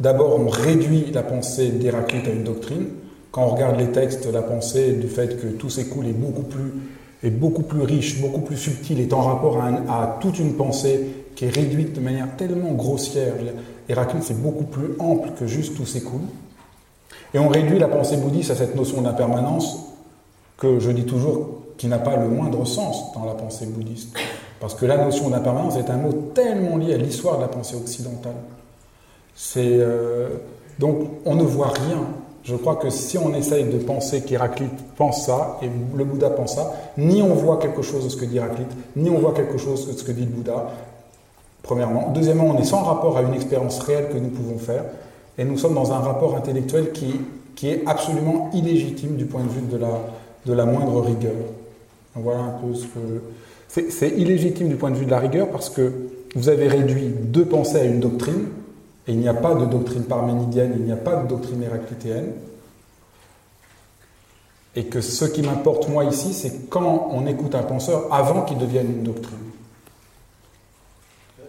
D'abord, on réduit la pensée d'Héraclite à une doctrine. Quand on regarde les textes, la pensée du fait que tout s'écoule est beaucoup plus, est beaucoup plus riche, beaucoup plus subtil, est en rapport à, toute une pensée qui est réduite de manière tellement grossière. Héraclite, c'est beaucoup plus ample que juste tout s'écoule. Et on réduit la pensée bouddhiste à cette notion d'impermanence que je dis toujours qui n'a pas le moindre sens dans la pensée bouddhiste. Parce que la notion d'impermanence est un mot tellement lié à l'histoire de la pensée occidentale. Euh, donc on ne voit rien. Je crois que si on essaye de penser qu'Héraclite pense ça et le Bouddha pense ça, ni on voit quelque chose de ce que dit Héraclite, ni on voit quelque chose de ce que dit le Bouddha. Premièrement. Deuxièmement, on est sans rapport à une expérience réelle que nous pouvons faire, et nous sommes dans un rapport intellectuel qui, qui est absolument illégitime du point de vue de la, de la moindre rigueur. Voilà un peu ce que. C'est illégitime du point de vue de la rigueur parce que vous avez réduit deux pensées à une doctrine, et il n'y a pas de doctrine parménidienne, il n'y a pas de doctrine héraclitéenne. Et que ce qui m'importe moi ici, c'est quand on écoute un penseur avant qu'il devienne une doctrine.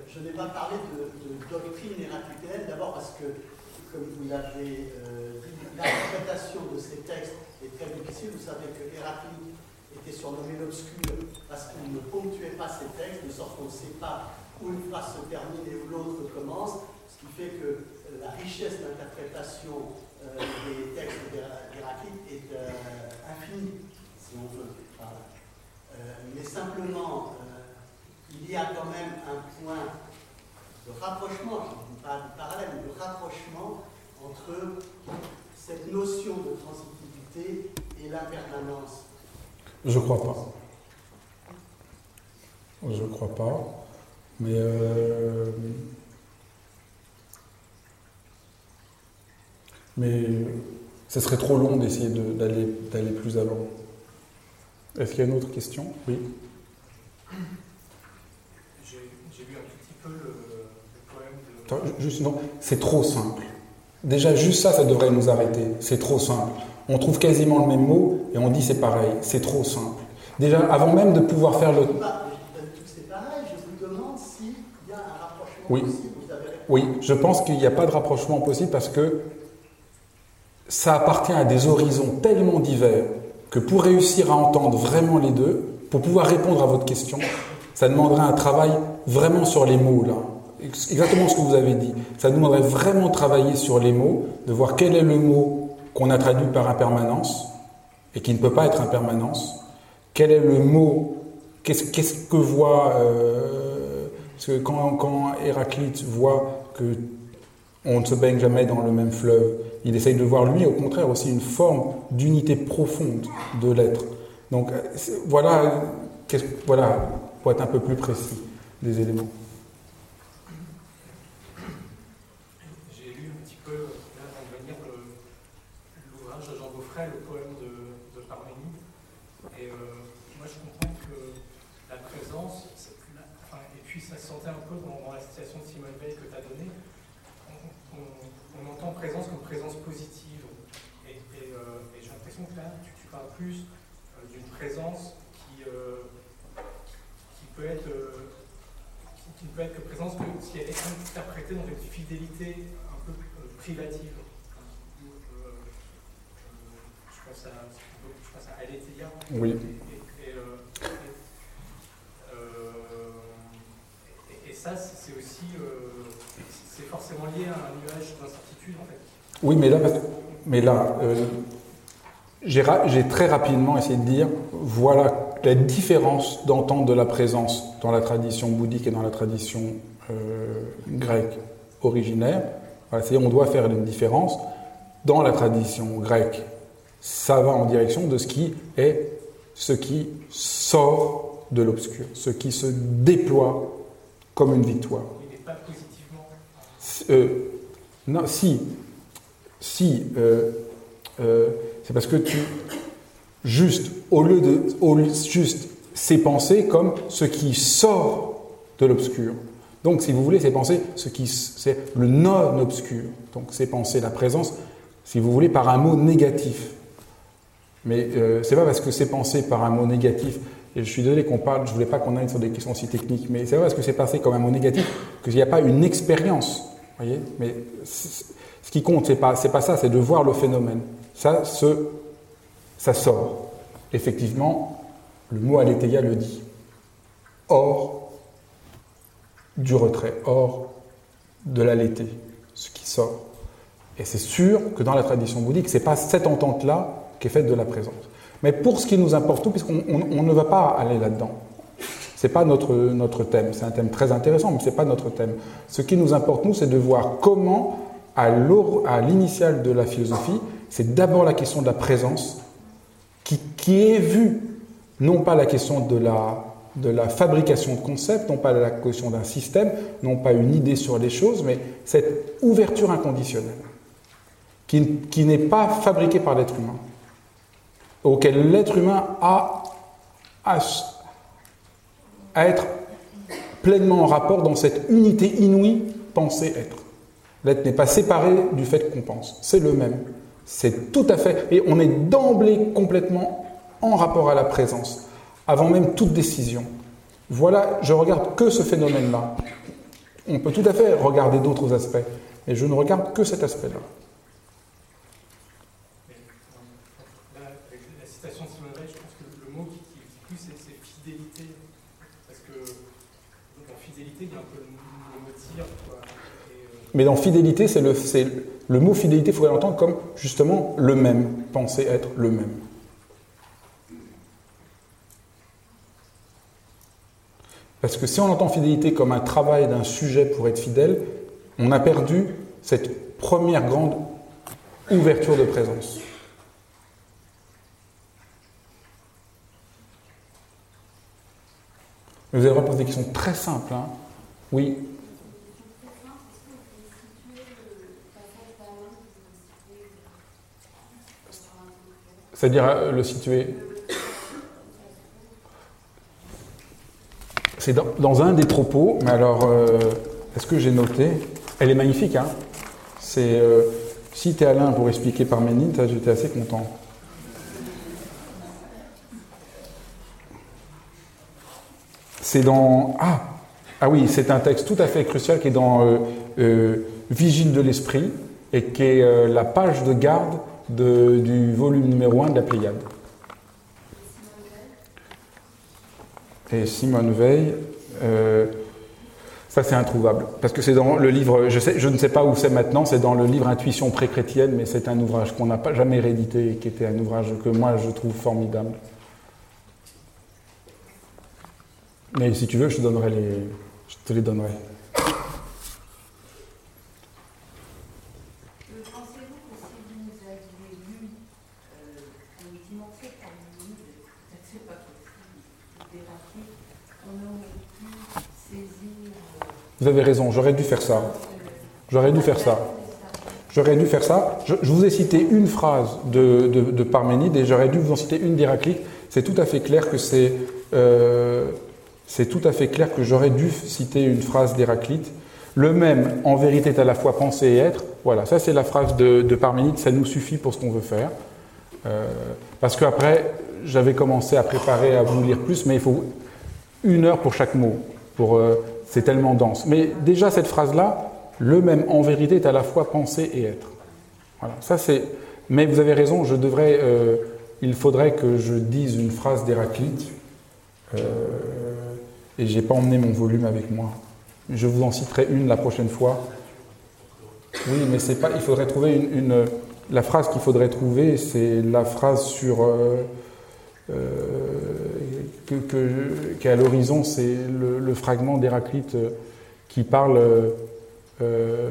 Je n'ai pas parlé de, doctrine héraclitéenne, d'abord parce que, comme euh, l'interprétation de ces textes est très difficile. Vous savez que Héraclite surnommé l'obscur parce qu'il ne ponctuait pas ses textes, de sorte qu'on ne sait pas où une phrase se termine et où l'autre commence, ce qui fait que euh, la richesse d'interprétation euh, des textes d'Héraclite est infinie, si on veut. mais simplement, il y a quand même un point de rapprochement, je ne dis pas du parallèle, mais de rapprochement entre cette notion de transitivité et l'impermanence je crois pas. Je crois pas. Mais euh, mais ce serait trop long d'essayer d'aller d'aller plus avant. Est-ce qu'il y a une autre question? Oui. J'ai vu un petit peu le, problème de. juste, non, c'est trop simple. Déjà, juste ça, ça devrait nous arrêter. C'est trop simple on trouve quasiment le même mot et on dit c'est pareil. C'est trop simple. Déjà, avant même de pouvoir faire le. C'est pareil, je vous demande s'il y a un rapprochement oui. possible. Oui, je pense qu'il n'y a pas de rapprochement possible parce que ça appartient à des horizons tellement divers que pour réussir à entendre vraiment les deux, pour pouvoir répondre à votre question, ça demanderait un travail vraiment sur les mots là. Exactement ce que vous avez dit. Ça demanderait vraiment travailler sur les mots, de voir quel est le mot qu'on a traduit par impermanence et qui ne peut pas être impermanence. Quel est le mot Qu'est-ce que voit euh, que quand, quand, Héraclite voit que on ne se baigne jamais dans le même fleuve, il essaye de voir lui, au contraire, aussi une forme d'unité profonde de l'être. Donc voilà, voilà, pour être un peu plus précis, des éléments. plus euh, d'une présence qui, euh, qui ne peut être que présence que si elle est interprétée dans une fidélité un peu euh, privative. Euh, je pense à, je pense à Aletheia. Oui. Et, et, euh, et, et, ça, c'est aussi. c'est forcément lié à un nuage d'incertitude, en fait. Oui, mais là, mais là j'ai très rapidement essayé de dire voilà la différence d'entendre de la présence dans la tradition bouddhique et dans la tradition euh, grecque originaire. Voilà, C'est-à-dire on doit faire une différence. Dans la tradition grecque, ça va en direction de ce qui est ce qui sort de l'obscur, ce qui se déploie comme une victoire. Il n'est pas positivement. Euh, non, si, si, euh, euh, c'est parce que tu, juste, au lieu de, au, juste, c'est penser comme ce qui sort de l'obscur. Donc, si vous voulez, c'est penser ce qui, c'est le non-obscur. Donc, c'est penser la présence, si vous voulez, par un mot négatif. Mais euh, c'est pas parce que c'est pensé par un mot négatif, et je suis désolé qu'on parle, je voulais pas qu'on aille sur des questions aussi techniques, mais c'est pas parce que c'est pensé comme un mot négatif qu'il n'y a pas une expérience. Voyez mais ce qui compte, c'est pas, c'est pas ça, c'est de voir le phénomène. Ça, se, ça sort. Effectivement, le mot aletheia le dit. Hors du retrait, hors de l'aléthé, ce qui sort. Et c'est sûr que dans la tradition bouddhique, ce n'est pas cette entente-là qui est faite de la présence. Mais pour ce qui nous importe tout, puisqu'on on, ne va pas aller là-dedans, ce n'est pas notre, notre thème. C'est un thème très intéressant, mais ce n'est pas notre thème. Ce qui nous importe, nous, c'est de voir comment, à l'initiale de la philosophie, c'est d'abord la question de la présence qui, qui, est vue, non pas la question de la, de la fabrication de concepts, non pas la question d'un système, non pas une idée sur les choses, mais cette ouverture inconditionnelle qui, qui n'est pas fabriquée par l'être humain, auquel l'être humain a à, à être pleinement en rapport dans cette unité inouïe penser être. L'être n'est pas séparé du fait qu'on pense, c'est le même. C'est tout à fait, et on est d'emblée complètement en rapport à la présence, avant même toute décision. Voilà, je regarde que ce phénomène-là. On peut tout à fait regarder d'autres aspects, mais je ne regarde que cet aspect-là. Mais dans fidélité, c'est le, le mot fidélité, il faudrait l'entendre comme justement le même, penser être le même. Parce que si on entend fidélité comme un travail d'un sujet pour être fidèle, on a perdu cette première grande ouverture de présence. Vous allez reposer des questions très simples. Hein oui C'est-à-dire euh, le situer. C'est dans, un des propos, mais alors, euh, est-ce que j'ai noté Elle est magnifique, hein C'est. Euh, si tu es Alain pour expliquer Parménide, j'étais assez content. C'est dans. Ah Ah oui, c'est un texte tout à fait crucial qui est dans Vigile de l'Esprit et qui est la page de garde du volume numéro 1 de la Pléiade. Et Simone Veil, euh, ça c'est introuvable, parce que c'est dans le livre, je, ne sais pas où c'est maintenant, c'est dans le livre Intuition pré-chrétienne, mais c'est un ouvrage qu'on n'a pas jamais réédité et qui était un ouvrage que moi je trouve formidable. Mais si tu veux, je te donnerai les, je te les donnerai. Vous avez raison, j'aurais dû faire ça. J'aurais dû faire ça. J'aurais dû faire ça. Je, vous ai cité une phrase de, de, Parménide et j'aurais dû vous en citer une d'Héraclite. C'est tout à fait clair que c'est euh, c'est tout à fait clair que j'aurais dû citer une phrase d'Héraclite. Le même, en vérité, est à la fois penser et être. Voilà, ça c'est la phrase de, de, Parménide, ça nous suffit pour ce qu'on veut faire. Euh, parce qu'après, j'avais commencé à préparer, à vous lire plus, mais il faut une heure pour chaque mot, pour euh, c'est tellement dense. Mais déjà, cette phrase-là, le même en vérité est à la fois penser et être. Voilà, ça c'est. Mais vous avez raison, je devrais. Euh, il faudrait que je dise une phrase d'Héraclite. Euh, et j'ai pas emmené mon volume avec moi. Je vous en citerai une la prochaine fois. Oui, mais c'est pas. Il faudrait trouver une. la phrase qu'il faudrait trouver, c'est la phrase sur. Euh, que, qui est à l'horizon, c'est le, fragment d'Héraclite qui parle euh,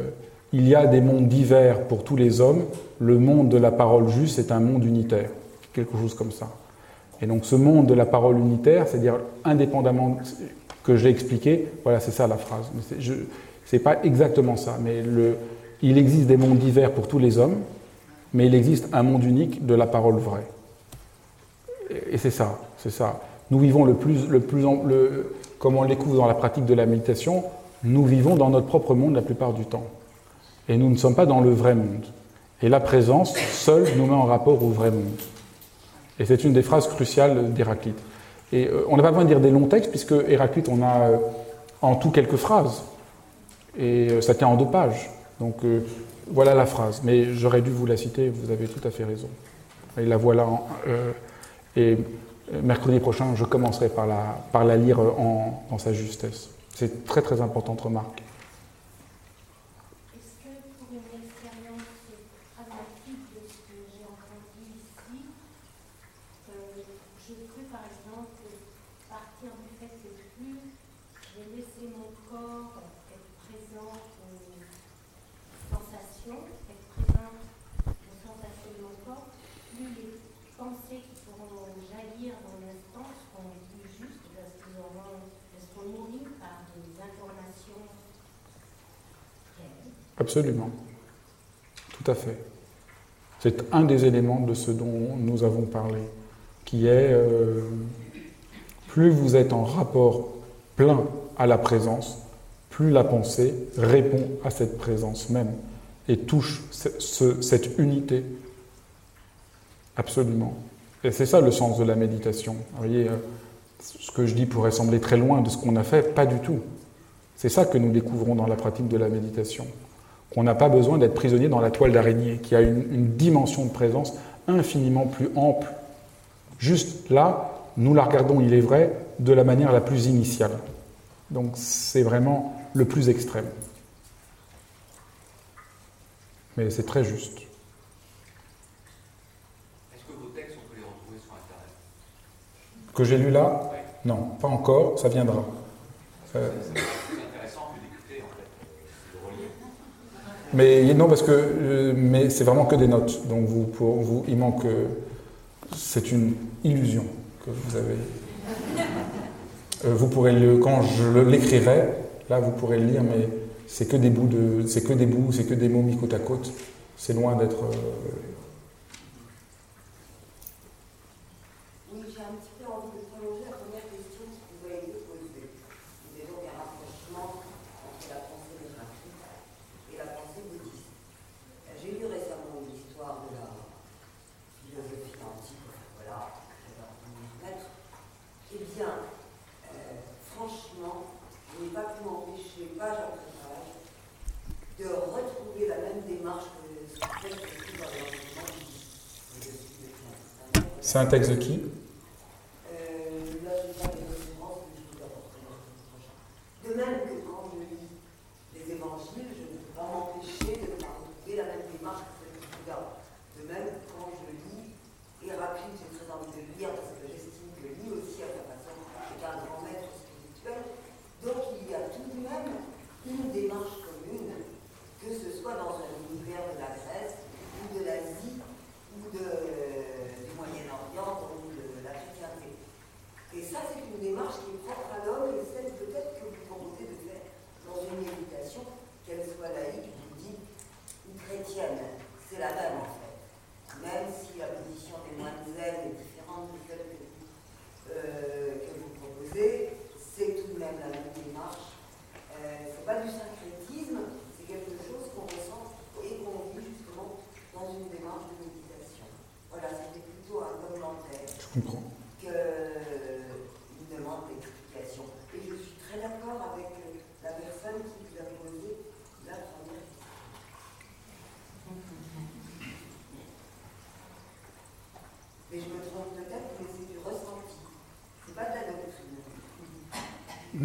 il y a des mondes divers pour tous les hommes, le monde de la parole juste est un monde unitaire, quelque chose comme ça. Et donc ce monde de la parole unitaire, c'est-à-dire indépendamment que j'ai expliqué, voilà, c'est ça la phrase. Ce n'est pas exactement ça, mais il existe des mondes divers pour tous les hommes, mais il existe un monde unique de la parole vraie. Et c'est ça, c'est ça. Nous vivons le plus, le plus, le, comme on le découvre dans la pratique de la méditation, nous vivons dans notre propre monde la plupart du temps. Et nous ne sommes pas dans le vrai monde. Et la présence seule nous met en rapport au vrai monde. Et c'est une des phrases cruciales d'Héraclite. Et euh, on n'a pas besoin de dire des longs textes, puisque Héraclite, on a euh, en tout quelques phrases. Et euh, ça tient en deux pages. Donc voilà la phrase. Mais j'aurais dû vous la citer, vous avez tout à fait raison. Et la voilà. et mercredi prochain, je commencerai par la, par la lire en, dans sa justesse. C'est très très importante remarque. Est-ce que pour une expérience pragmatique de ce que j'ai entendu ici, euh, je peux par exemple partir du fait que plus j'ai laissé mon corps être présent aux sensations, être présent aux sensations de mon corps, plus les pensées qui pourront jaillir dans l'instant seront plus justes parce qu'elles seront nourries Absolument. Tout à fait. C'est un des éléments de ce dont nous avons parlé, qui est euh, plus vous êtes en rapport plein à la présence, plus la pensée répond à cette présence même et touche cette unité. Absolument. Et c'est ça le sens de la méditation. Vous voyez, euh, ce que je dis pourrait sembler très loin de ce qu'on a fait, pas du tout. C'est ça que nous découvrons dans la pratique de la méditation. Qu'on n'a pas besoin d'être prisonnier dans la toile d'araignée, qui a une, dimension de présence infiniment plus ample. Juste là, nous la regardons, il est vrai, de la manière la plus initiale. Donc c'est vraiment le plus extrême. Mais c'est très juste. Est-ce que vos textes, on peut les retrouver sur Internet? Que j'ai lu là? Non, pas encore, ça viendra. Euh, intéressant d'écouter en fait, Mais non, parce que euh, mais c'est vraiment que des notes. Donc vous, pour vous, il manque. Euh, c'est une illusion que vous avez. vous pourrez le, quand je l'écrirai, là vous pourrez le lire, mais c'est que des bouts de, c'est que des bouts, c'est que des mots mis côte à côte. C'est loin d'être C'est un texte de qui?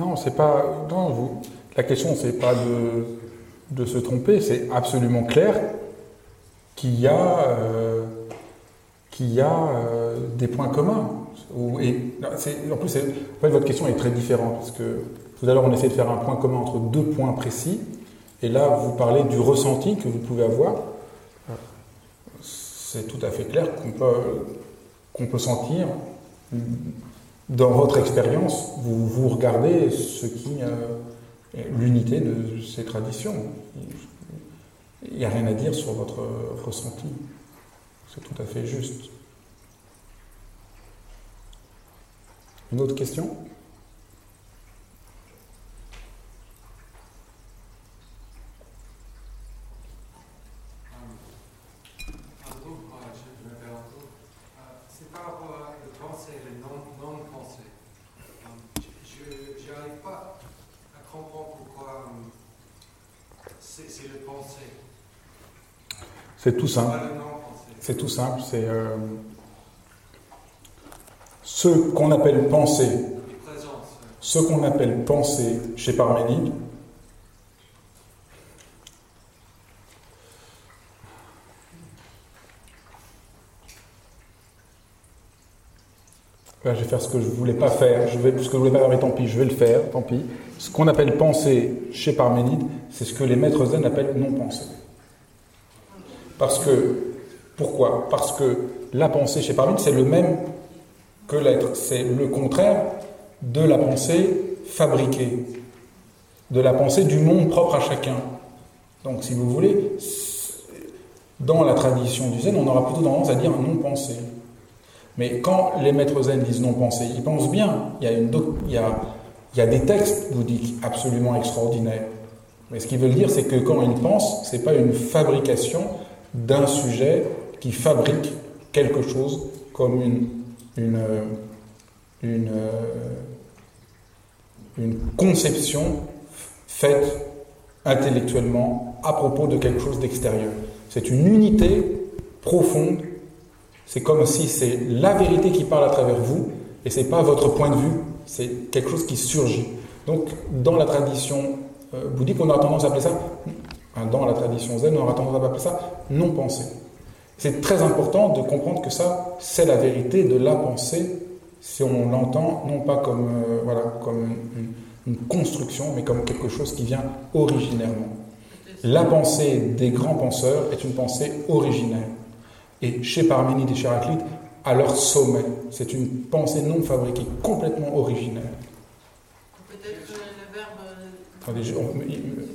Non, c'est pas. Non, vous, la question, c'est pas de, de, se tromper, c'est absolument clair qu'il y a, euh, y a euh, des points communs. Et, en plus, votre question est très différente, parce que tout à l'heure, on essaie de faire un point commun entre deux points précis, et là, vous parlez du ressenti que vous pouvez avoir. C'est tout à fait clair qu'on peut, qu'on peut sentir dans votre expérience, vous, vous regardez ce qui euh, l'unité de ces traditions. Il n'y a rien à dire sur votre ressenti. C'est tout à fait juste. Une autre question? C'est tout simple. C'est tout simple. C'est euh, ce qu'on appelle penser. Ce qu'on appelle penser chez Parménide. je vais faire ce que je ne voulais pas faire. Je vais, ce que je voulais pas faire, mais tant pis, je vais le faire, tant pis. Ce qu'on appelle penser chez Parménide, c'est ce que les maîtres zen appellent non-pensée. Parce que, pourquoi? Parce que la pensée chez Parménide, c'est le même que l'être. C'est le contraire de la pensée fabriquée, de la pensée du monde propre à chacun. Donc, si vous voulez, dans la tradition du zen, on aura plutôt tendance à dire non-pensée. Mais quand les maîtres zen disent non-pensée, ils pensent bien. Il y, a une, il, y a, il y a des textes bouddhiques absolument extraordinaires. Mais ce qu'ils veulent dire, c'est que quand ils pensent, ce n'est pas une fabrication, d'un sujet qui fabrique quelque chose comme une, une, une, une conception faite intellectuellement à propos de quelque chose d'extérieur. C'est une unité profonde. C'est comme si c'est la vérité qui parle à travers vous et c'est pas votre point de vue. C'est quelque chose qui surgit. Donc, dans la tradition euh, bouddhique, on a tendance à appeler ça dans la tradition zen, on aura tendance à appeler ça non-pensée. C'est très important de comprendre que ça, c'est la vérité de la pensée, si on l'entend non pas comme, euh, voilà, comme une, construction, mais comme quelque chose qui vient originairement. La pensée des grands penseurs est une pensée originaire. Et chez Parménide et chez Héraclite, à leur sommet, c'est une pensée non fabriquée, complètement originaire. Peut-être le verbe.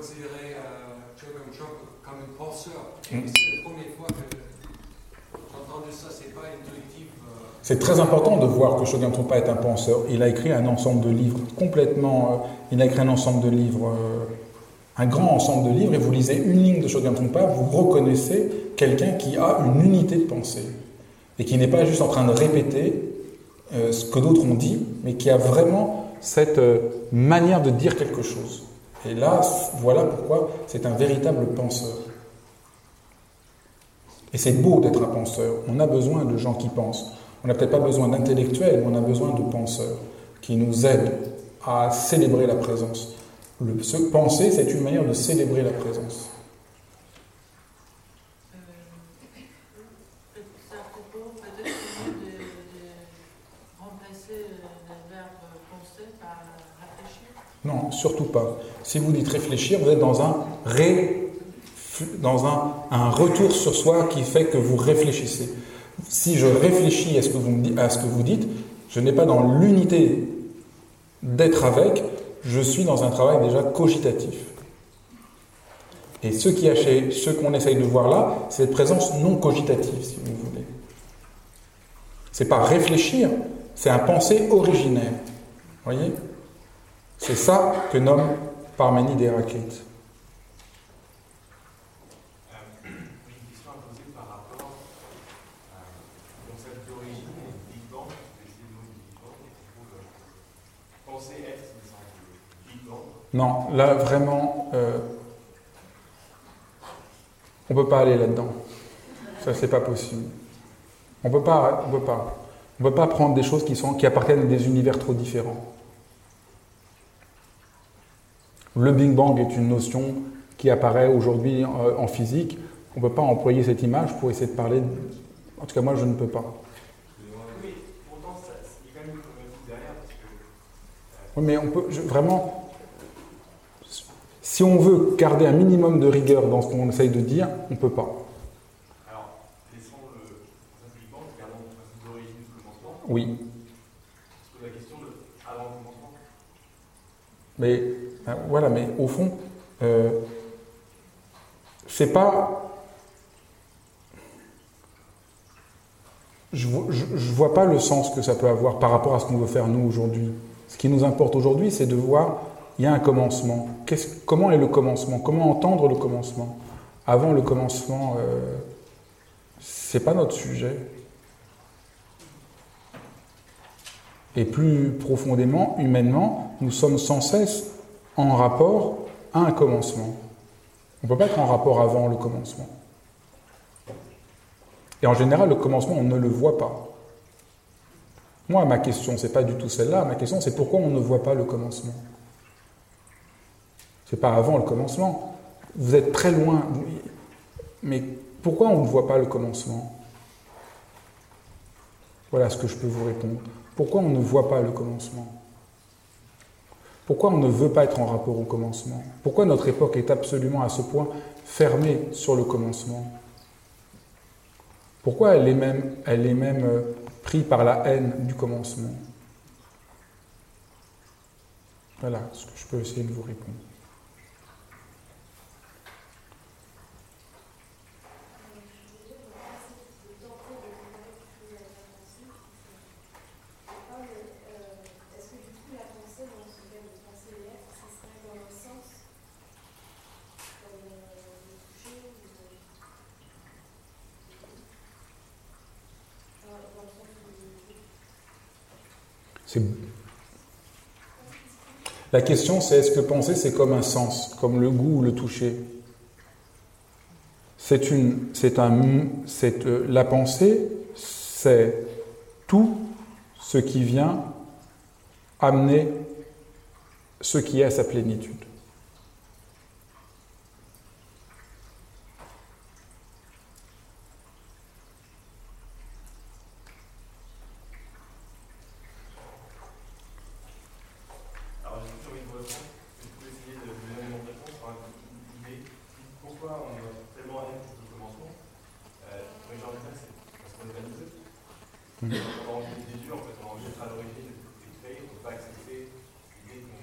Attendez, considérer euh, Chok comme un penseur. Mm. C'est la première fois que j'ai entendu ça, c'est pas intuitif. Euh. C'est très important de voir que Shogun Trungpa est un penseur. Il a écrit un ensemble de livres complètement. Euh, il a écrit un ensemble de livres, un grand ensemble de livres, et vous lisez une ligne de Shogun Trungpa, vous reconnaissez quelqu'un qui a une unité de pensée et qui n'est pas juste en train de répéter ce que d'autres ont dit, mais qui a vraiment cette manière de dire quelque chose. Et là, voilà pourquoi c'est un véritable penseur. Et c'est beau d'être un penseur. On a besoin de gens qui pensent. On n'a peut-être pas besoin d'intellectuels, mais on a besoin de penseurs qui nous aident à célébrer la présence. Le, penser, c'est une manière de célébrer la présence. Non, surtout pas. Si vous dites réfléchir, vous êtes dans un ré, dans un, un, retour sur soi qui fait que vous réfléchissez. Si je réfléchis à ce que vous, dites, je n'ai pas dans l'unité d'être avec, je suis dans un travail déjà cogitatif. Et ce qui ce qu'on essaye de voir là, c'est cette présence non cogitative, si vous voulez. C'est pas réfléchir, c'est un pensée originaire. Voyez? C'est ça que nomme Parménide Héraclite. Non, là vraiment, on ne peut pas aller là-dedans. Ça, c'est pas possible. On peut pas, on peut pas. Peut pas prendre des choses qui, sont, qui appartiennent à des univers trop différents. Le Big Bang est une notion qui apparaît aujourd'hui euh, en physique. On ne peut pas employer cette image pour essayer de parler. En tout cas, moi, je ne peux pas. Oui, parce que Oui, mais on peut je- vraiment. Si on veut garder un minimum de rigueur dans ce qu'on essaye de dire, on ne peut pas. Alors, laissons le simpliquement, gardons le principe d'origine du commencement. Oui. Se pose la question de avant le commencement. Mais ben, voilà, mais au fond, euh, c'est pas. Je vois, pas le sens que ça peut avoir par rapport à ce qu'on veut faire nous aujourd'hui. Ce qui nous importe aujourd'hui, c'est de voir, il y a un commencement. Comment est le commencement? Comment entendre le commencement? Avant le commencement, euh, c'est pas notre sujet. Et plus profondément, humainement, nous sommes sans cesse en rapport à un commencement. On ne peut pas être en rapport avant le commencement. Et en général, le commencement, on ne le voit pas. Moi, ma question, c'est pas du tout celle-là. Ma question, c'est pourquoi on ne voit pas le commencement? C'est pas avant le commencement. Vous êtes très loin. Mais pourquoi on ne voit pas le commencement? Voilà ce que je peux vous répondre. Pourquoi on ne voit pas le commencement? Pourquoi on ne veut pas être en rapport au commencement? Pourquoi notre époque est absolument à ce point fermée sur le commencement? Pourquoi elle est même, elle euh, prise par la haine du commencement? Voilà ce que je peux essayer de vous répondre. Est-ce que du coup la pensée dans ce cas de penser les lettres, ça serait dans le sens comme euh, le toucher ou le- Dans dans le sens où C'est- La question, c'est est-ce que penser, c'est comme un sens, comme le goût ou le toucher? C'est une, c'est un, c'est euh, la pensée, c'est tout ce qui vient amener ce qui est à sa plénitude. Alors, j'ai toujours envie de vous répondre. Je peux essayer de vous donner mon réponse sur une idée. Pourquoi on a tellement haine pour le commencement euh, Moi, j'ai envie de dire que c'est parce qu'on est vaniteux. Mhm. On a envie d'être déçu, en fait, on a envie d'être à l'origine, d'être créé, on ne peut pas accepter l'idée qu'on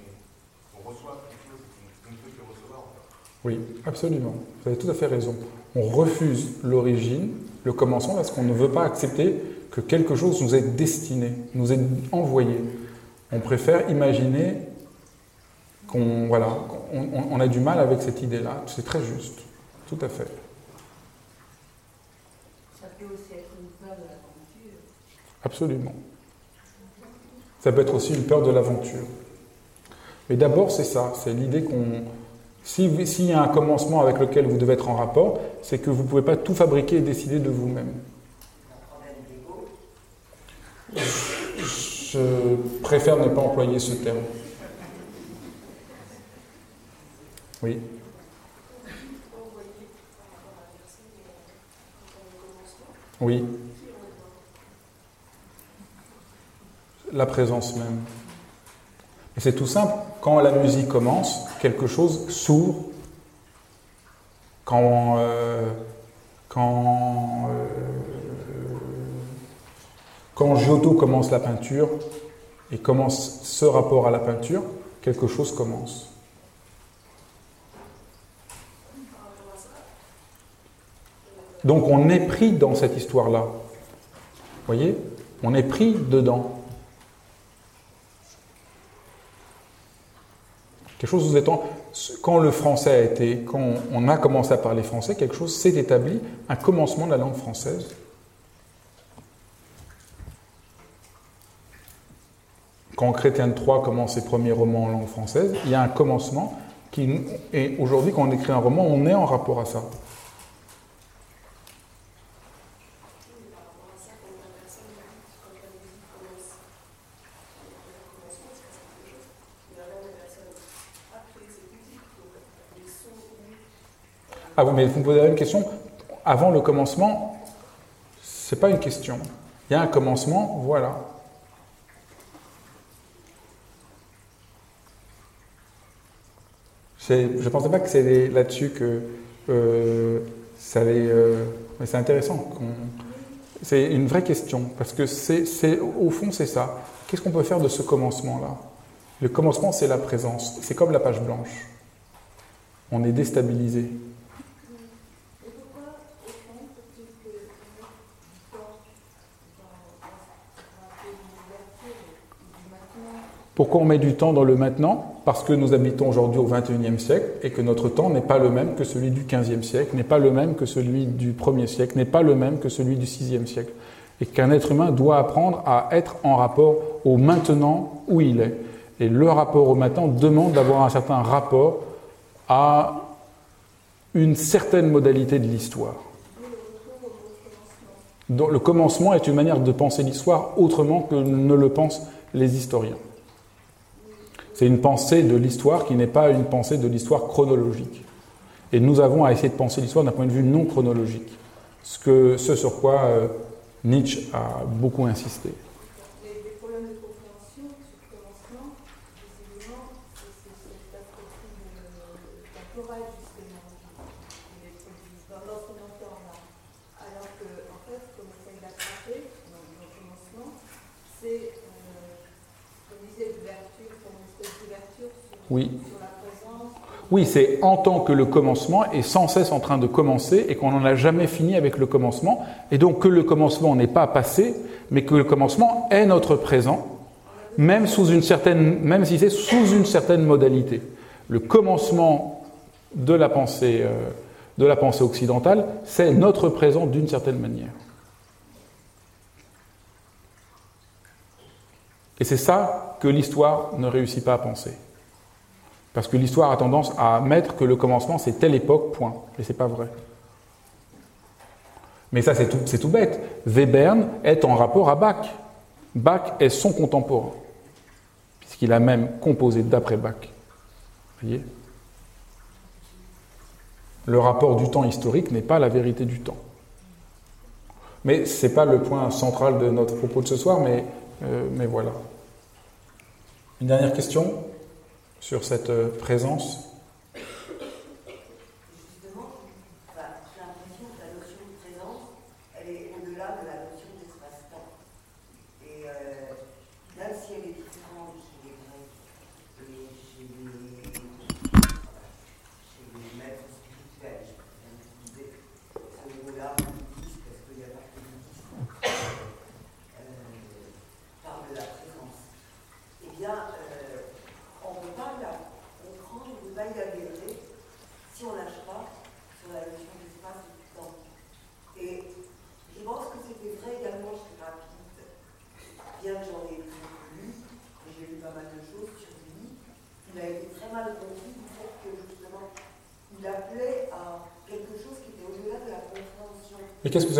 qu'on reçoit quelque chose qu'on ne peut que recevoir. En fait. Oui, absolument. Vous avez tout à fait raison. On refuse l'origine, le commencement, parce qu'on ne veut pas accepter que quelque chose nous est destiné, nous est envoyé. On préfère imaginer qu'on voilà, on a du mal avec cette idée-là. C'est très juste, tout à fait. Ça peut aussi être une peur de l'aventure. Absolument. Ça peut être aussi une peur de l'aventure. Mais d'abord, c'est ça, c'est l'idée qu'on... si- S'il y a un commencement avec lequel vous devez être en rapport, c'est que vous ne pouvez pas tout fabriquer et décider de vous-même. Je préfère ne pas employer ce terme. Oui. Oui. La présence même. Et c'est tout simple. Quand la musique commence, quelque chose s'ouvre. Quand, euh, euh, quand Giotto commence la peinture et commence ce rapport à la peinture, quelque chose commence. Donc on est pris dans cette histoire-là. Vous voyez? On est pris dedans. Quelque chose vous étant. Quand le français a été. Quand on a commencé à parler français, quelque chose s'est établi, un commencement de la langue française. Quand Chrétien de Troyes commence ses premiers romans en langue française, il y a un commencement qui. Et aujourd'hui, quand on écrit un roman, on est en rapport à ça. par rapport à ça, quand Ah, vous, mais vous me posez une question. Avant le commencement, c'est pas une question. Il y a un commencement, voilà. Je ne pensais pas que c'est là-dessus que euh, ça allait. euh, mais c'est intéressant. C'est une vraie question, parce que au fond, c'est ça. Qu'est-ce qu'on peut faire de ce commencement-là? Le commencement, c'est la présence. C'est comme la page blanche. On est déstabilisé. Et pourquoi, au fond, faut-il que on mette du temps dans, dans, dans un peu l'ouverture du maintenant Pourquoi on met du temps dans le maintenant Parce que nous habitons aujourd'hui au XXIe siècle et que notre temps n'est pas le même que celui du XVe siècle, n'est pas le même que celui du 1er siècle, n'est pas le même que celui du VIe siècle. Et qu'un être humain doit apprendre à être en rapport au maintenant où il est. Et le rapport au maintenant demande d'avoir un certain rapport à une certaine modalité de l'histoire. Le commencement est une manière de penser l'histoire autrement que ne le pensent les historiens. C'est une pensée de l'histoire qui n'est pas une pensée de l'histoire chronologique. Et nous avons à essayer de penser l'histoire d'un point de vue non chronologique, ce, sur quoi euh, Nietzsche a beaucoup insisté. Les, les problèmes de compréhension sur le commencement, visiblement, c'est c'est cette approche temporelle, justement, qui, qui les produit dans, dans ce qu'on entend là. Alors que, en fait, ce qu'on essaye d'attraper dans, dans le commencement, c'est, euh, comme disait l'ouverture, comme une espèce d'ouverture sur, Oui. Oui, c'est en tant que le commencement est sans cesse en train de commencer et qu'on n'en a jamais fini avec le commencement, et donc que le commencement n'est pas passé, mais que le commencement est notre présent, même, sous une certaine, même si c'est sous une certaine modalité. Le commencement de la pensée, euh, de la pensée occidentale, c'est notre présent d'une certaine manière. Et c'est ça que l'histoire ne réussit pas à penser. Parce que l'histoire a tendance à mettre que le commencement c'est telle époque, point. Et c'est pas vrai. Mais ça c'est tout, bête. Webern est en rapport à Bach. Bach est son contemporain, puisqu'il a même composé d'après Bach. Vous voyez? Le rapport du temps historique n'est pas la vérité du temps. Mais ce n'est pas le point central de notre propos de ce soir, mais, euh, mais voilà. Une dernière question? Sur cette euh, présence Justement, enfin, j'ai l'impression que la notion de présence, elle est au-delà de la notion d'espace-temps. Et euh, même si elle est différente chez les Grecs et chez les, chez les maîtres spirituels, je préfère utiliser ce mot-là, bouddhiste, parce qu'il n'y a pas que les bouddhistes euh, parlent de la présence. Eh bien, euh, on ne peut pas la comprendre, on ne peut pas y adhérer si on ne lâche pas sur la notion d'espace et du temps. Et je pense que c'était vrai également chez Rapide, bien que j'en ai très peu lu, et j'ai lu pas mal de choses sur lui, il a été très mal compris du fait que justement, il appelait à quelque chose qui était au-delà de la compréhension. Et qu'est-ce que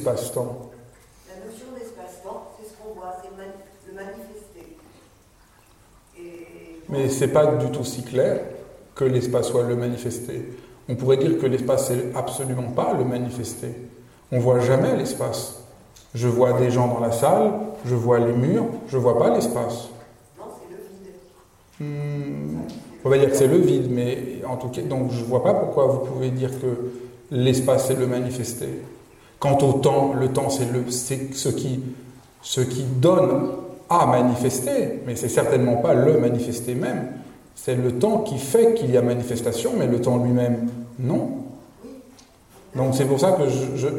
vous appelez espace-temps La notion d'espace-temps, c'est ce qu'on voit, c'est le mani- le manifester. Et Mais c'est pas du tout si clair que l'espace soit le manifesté. On pourrait dire que l'espace c'est absolument pas le manifesté. On voit jamais l'espace. Je vois des gens dans la salle, je vois les murs, je vois pas l'espace. non, c'est le vide. Hmm, on va dire que c'est le vide, mais en tout cas, donc je vois pas pourquoi vous pouvez dire que l'espace c'est le manifesté. Quant au temps, le temps c'est ce qui, ce qui donne à manifester, mais c'est certainement pas le manifester même. C'est le temps qui fait qu'il y a manifestation, mais le temps lui-même, non. Donc c'est pour ça que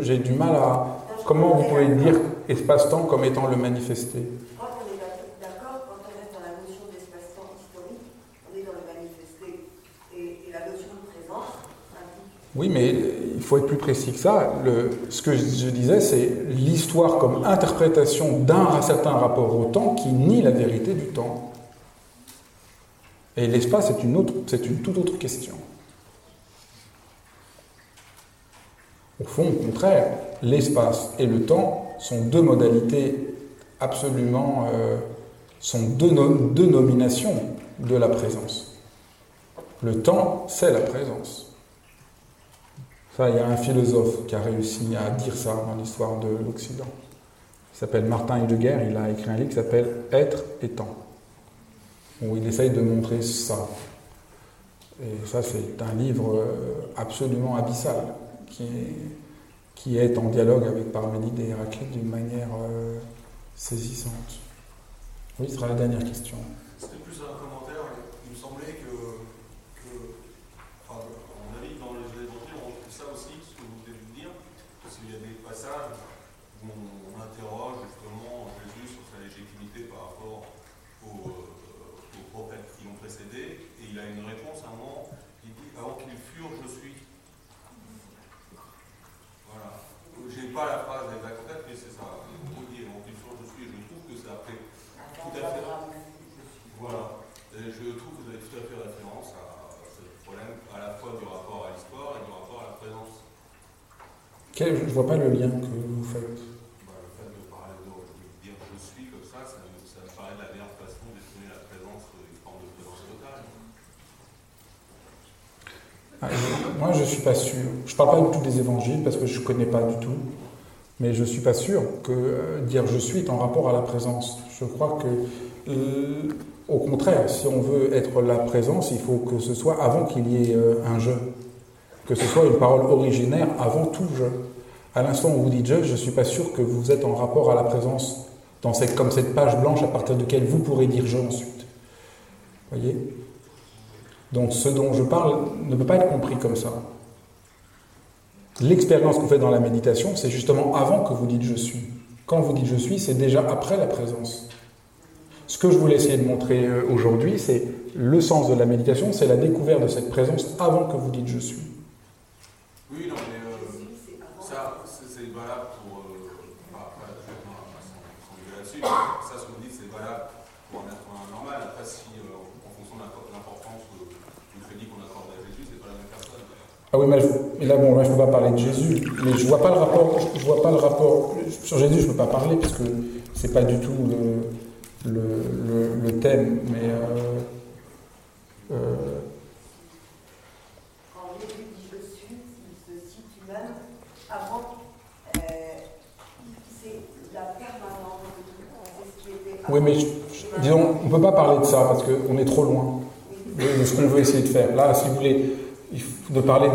j'ai du mal à. Comment vous pouvez dire espace-temps comme étant le manifesté Je crois qu'on est d'accord quand on reste dans la notion d'espace-temps historique, on est dans le manifesté. Et, et la notion de présence implique Oui, mais il faut être plus précis que ça. Ce que je disais, c'est l'histoire comme interprétation d'un certain rapport au temps qui nie la vérité du temps. Et l'espace, c'est une, autre, c'est une toute autre question. Au fond, au contraire, l'espace et le temps sont deux modalités absolument, euh, sont deux, deux nominations de la présence. Le temps, c'est la présence. Ça, il y a un philosophe qui a réussi à dire ça dans l'histoire de l'Occident. Il s'appelle Martin Heidegger, il a écrit un livre qui s'appelle Être étant, où il essaye de montrer ça. Et ça, c'est un livre euh, absolument abyssal, qui est, qui est en dialogue avec Parménide et Héraclite d'une manière euh, saisissante. Oui, ce sera la dernière question. C'était plus un commentaire. Il me semblait que, que enfin, à mon avis, dans les évangiles, on retrouve ça aussi, ce que vous venez de dire, parce qu'il y a des passages où on interroge justement Jésus sur sa légitimité par rapport aux, euh, aux prophètes qui l'ont précédé, et il a une réponse à un moment, il dit Avant qu'ils furent, je suis. Voilà. J'ai pas la phrase exacte en tête, mais c'est ça. Il dit Avant qu'ils furent, je suis, et je trouve que ça fait tout à fait. Voilà. Et je trouve que vous avez tout à fait référence à ce problème, à la fois du rapport à l'histoire et du rapport à la présence. Quel- je ne vois pas le lien que vous faites. Bah, le fait de parler de, de dire je suis comme ça, ça, me- ça me paraît la meilleure façon d'exprimer la présence, une forme de présence totale. Ah, je- Moi, je ne suis pas sûr. Je ne parle pas du tout des évangiles parce que je ne connais pas du tout. Mais je ne suis pas sûr que euh, dire je suis est en rapport à la présence. Je crois que, euh, au contraire, si on veut être la présence, il faut que ce soit avant qu'il y ait euh, un je. Que ce soit une parole originaire avant tout je. À l'instant où vous dites je, je ne suis pas sûr que vous êtes en rapport à la présence, dans cette, comme cette page blanche à partir de laquelle vous pourrez dire je ensuite. Voyez? Donc ce dont je parle ne peut pas être compris comme ça. L'expérience que vous faites dans la méditation, c'est justement avant que vous dites je suis. Quand vous dites je suis, c'est déjà après la présence. Ce que je voulais essayer de montrer euh, aujourd'hui, c'est le sens de la méditation, c'est la découverte de cette présence avant que vous dites je suis. Oui, non, mais euh, ça, c'est c'est valable pour. Euh, enfin, pas complètement sans s'engueuler là-dessus, mais ça, ce que vous dites, c'est valable pour un être normal. Après, si, euh, en fonction de l'impo- l'importance du crédit qu'on accorde à Jésus, c'est pas la même personne. Ah oui, mais, là, bon, là, je ne peux pas parler de Jésus, mais je vois pas le rapport. Je vois pas le rapport sur Jésus. Je peux pas parler parce que c'est pas du tout le, le, le- le thème. Mais euh, euh, Quand Jésus dit je suis, il se situe même avant. euh, c'est la permanence de tout. C'est ce qui était. Oui, mais je- disons, on ne peut pas parler de ça parce qu'on est trop loin de, ce qu'on veut essayer de faire. Là, si vous voulez, de parler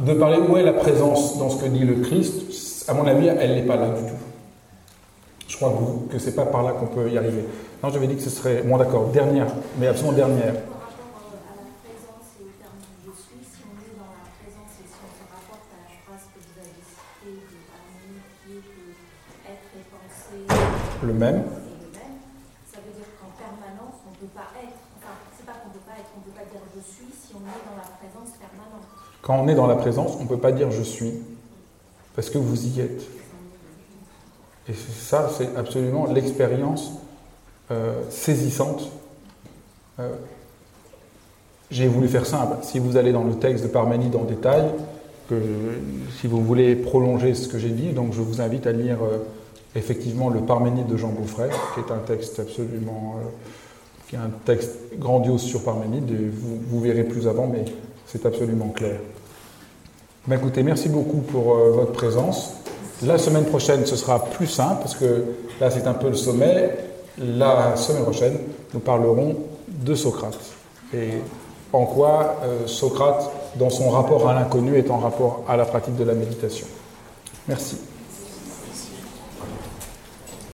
de, parler où est la présence dans ce que dit le Christ. À mon avis, elle n'est pas là du tout. Je crois que, que c'est pas par là qu'on peut y arriver. Non, j'avais dit que ce serait. Bon, d'accord, dernière, mais absolument dernière. Par rapport Quand on est dans la présence, on ne peut pas dire je suis, parce que vous y êtes. Et ça, c'est absolument l'expérience euh, saisissante. Euh, J'ai voulu faire simple. Si vous allez dans le texte de Parménide en détail, si vous voulez prolonger ce que j'ai dit, donc je vous invite à lire euh, effectivement le Parménide de Jean Beaufrère, qui est un texte absolument, grandiose sur Parménide. Et vous verrez plus avant, mais c'est absolument clair. Ben, écoutez, merci beaucoup pour euh, votre présence. La semaine prochaine, ce sera plus simple, parce que là, c'est un peu le sommet. La semaine prochaine, nous parlerons de Socrate. Et en quoi euh, Socrate, dans son rapport à l'inconnu, est en rapport à la pratique de la méditation. Merci.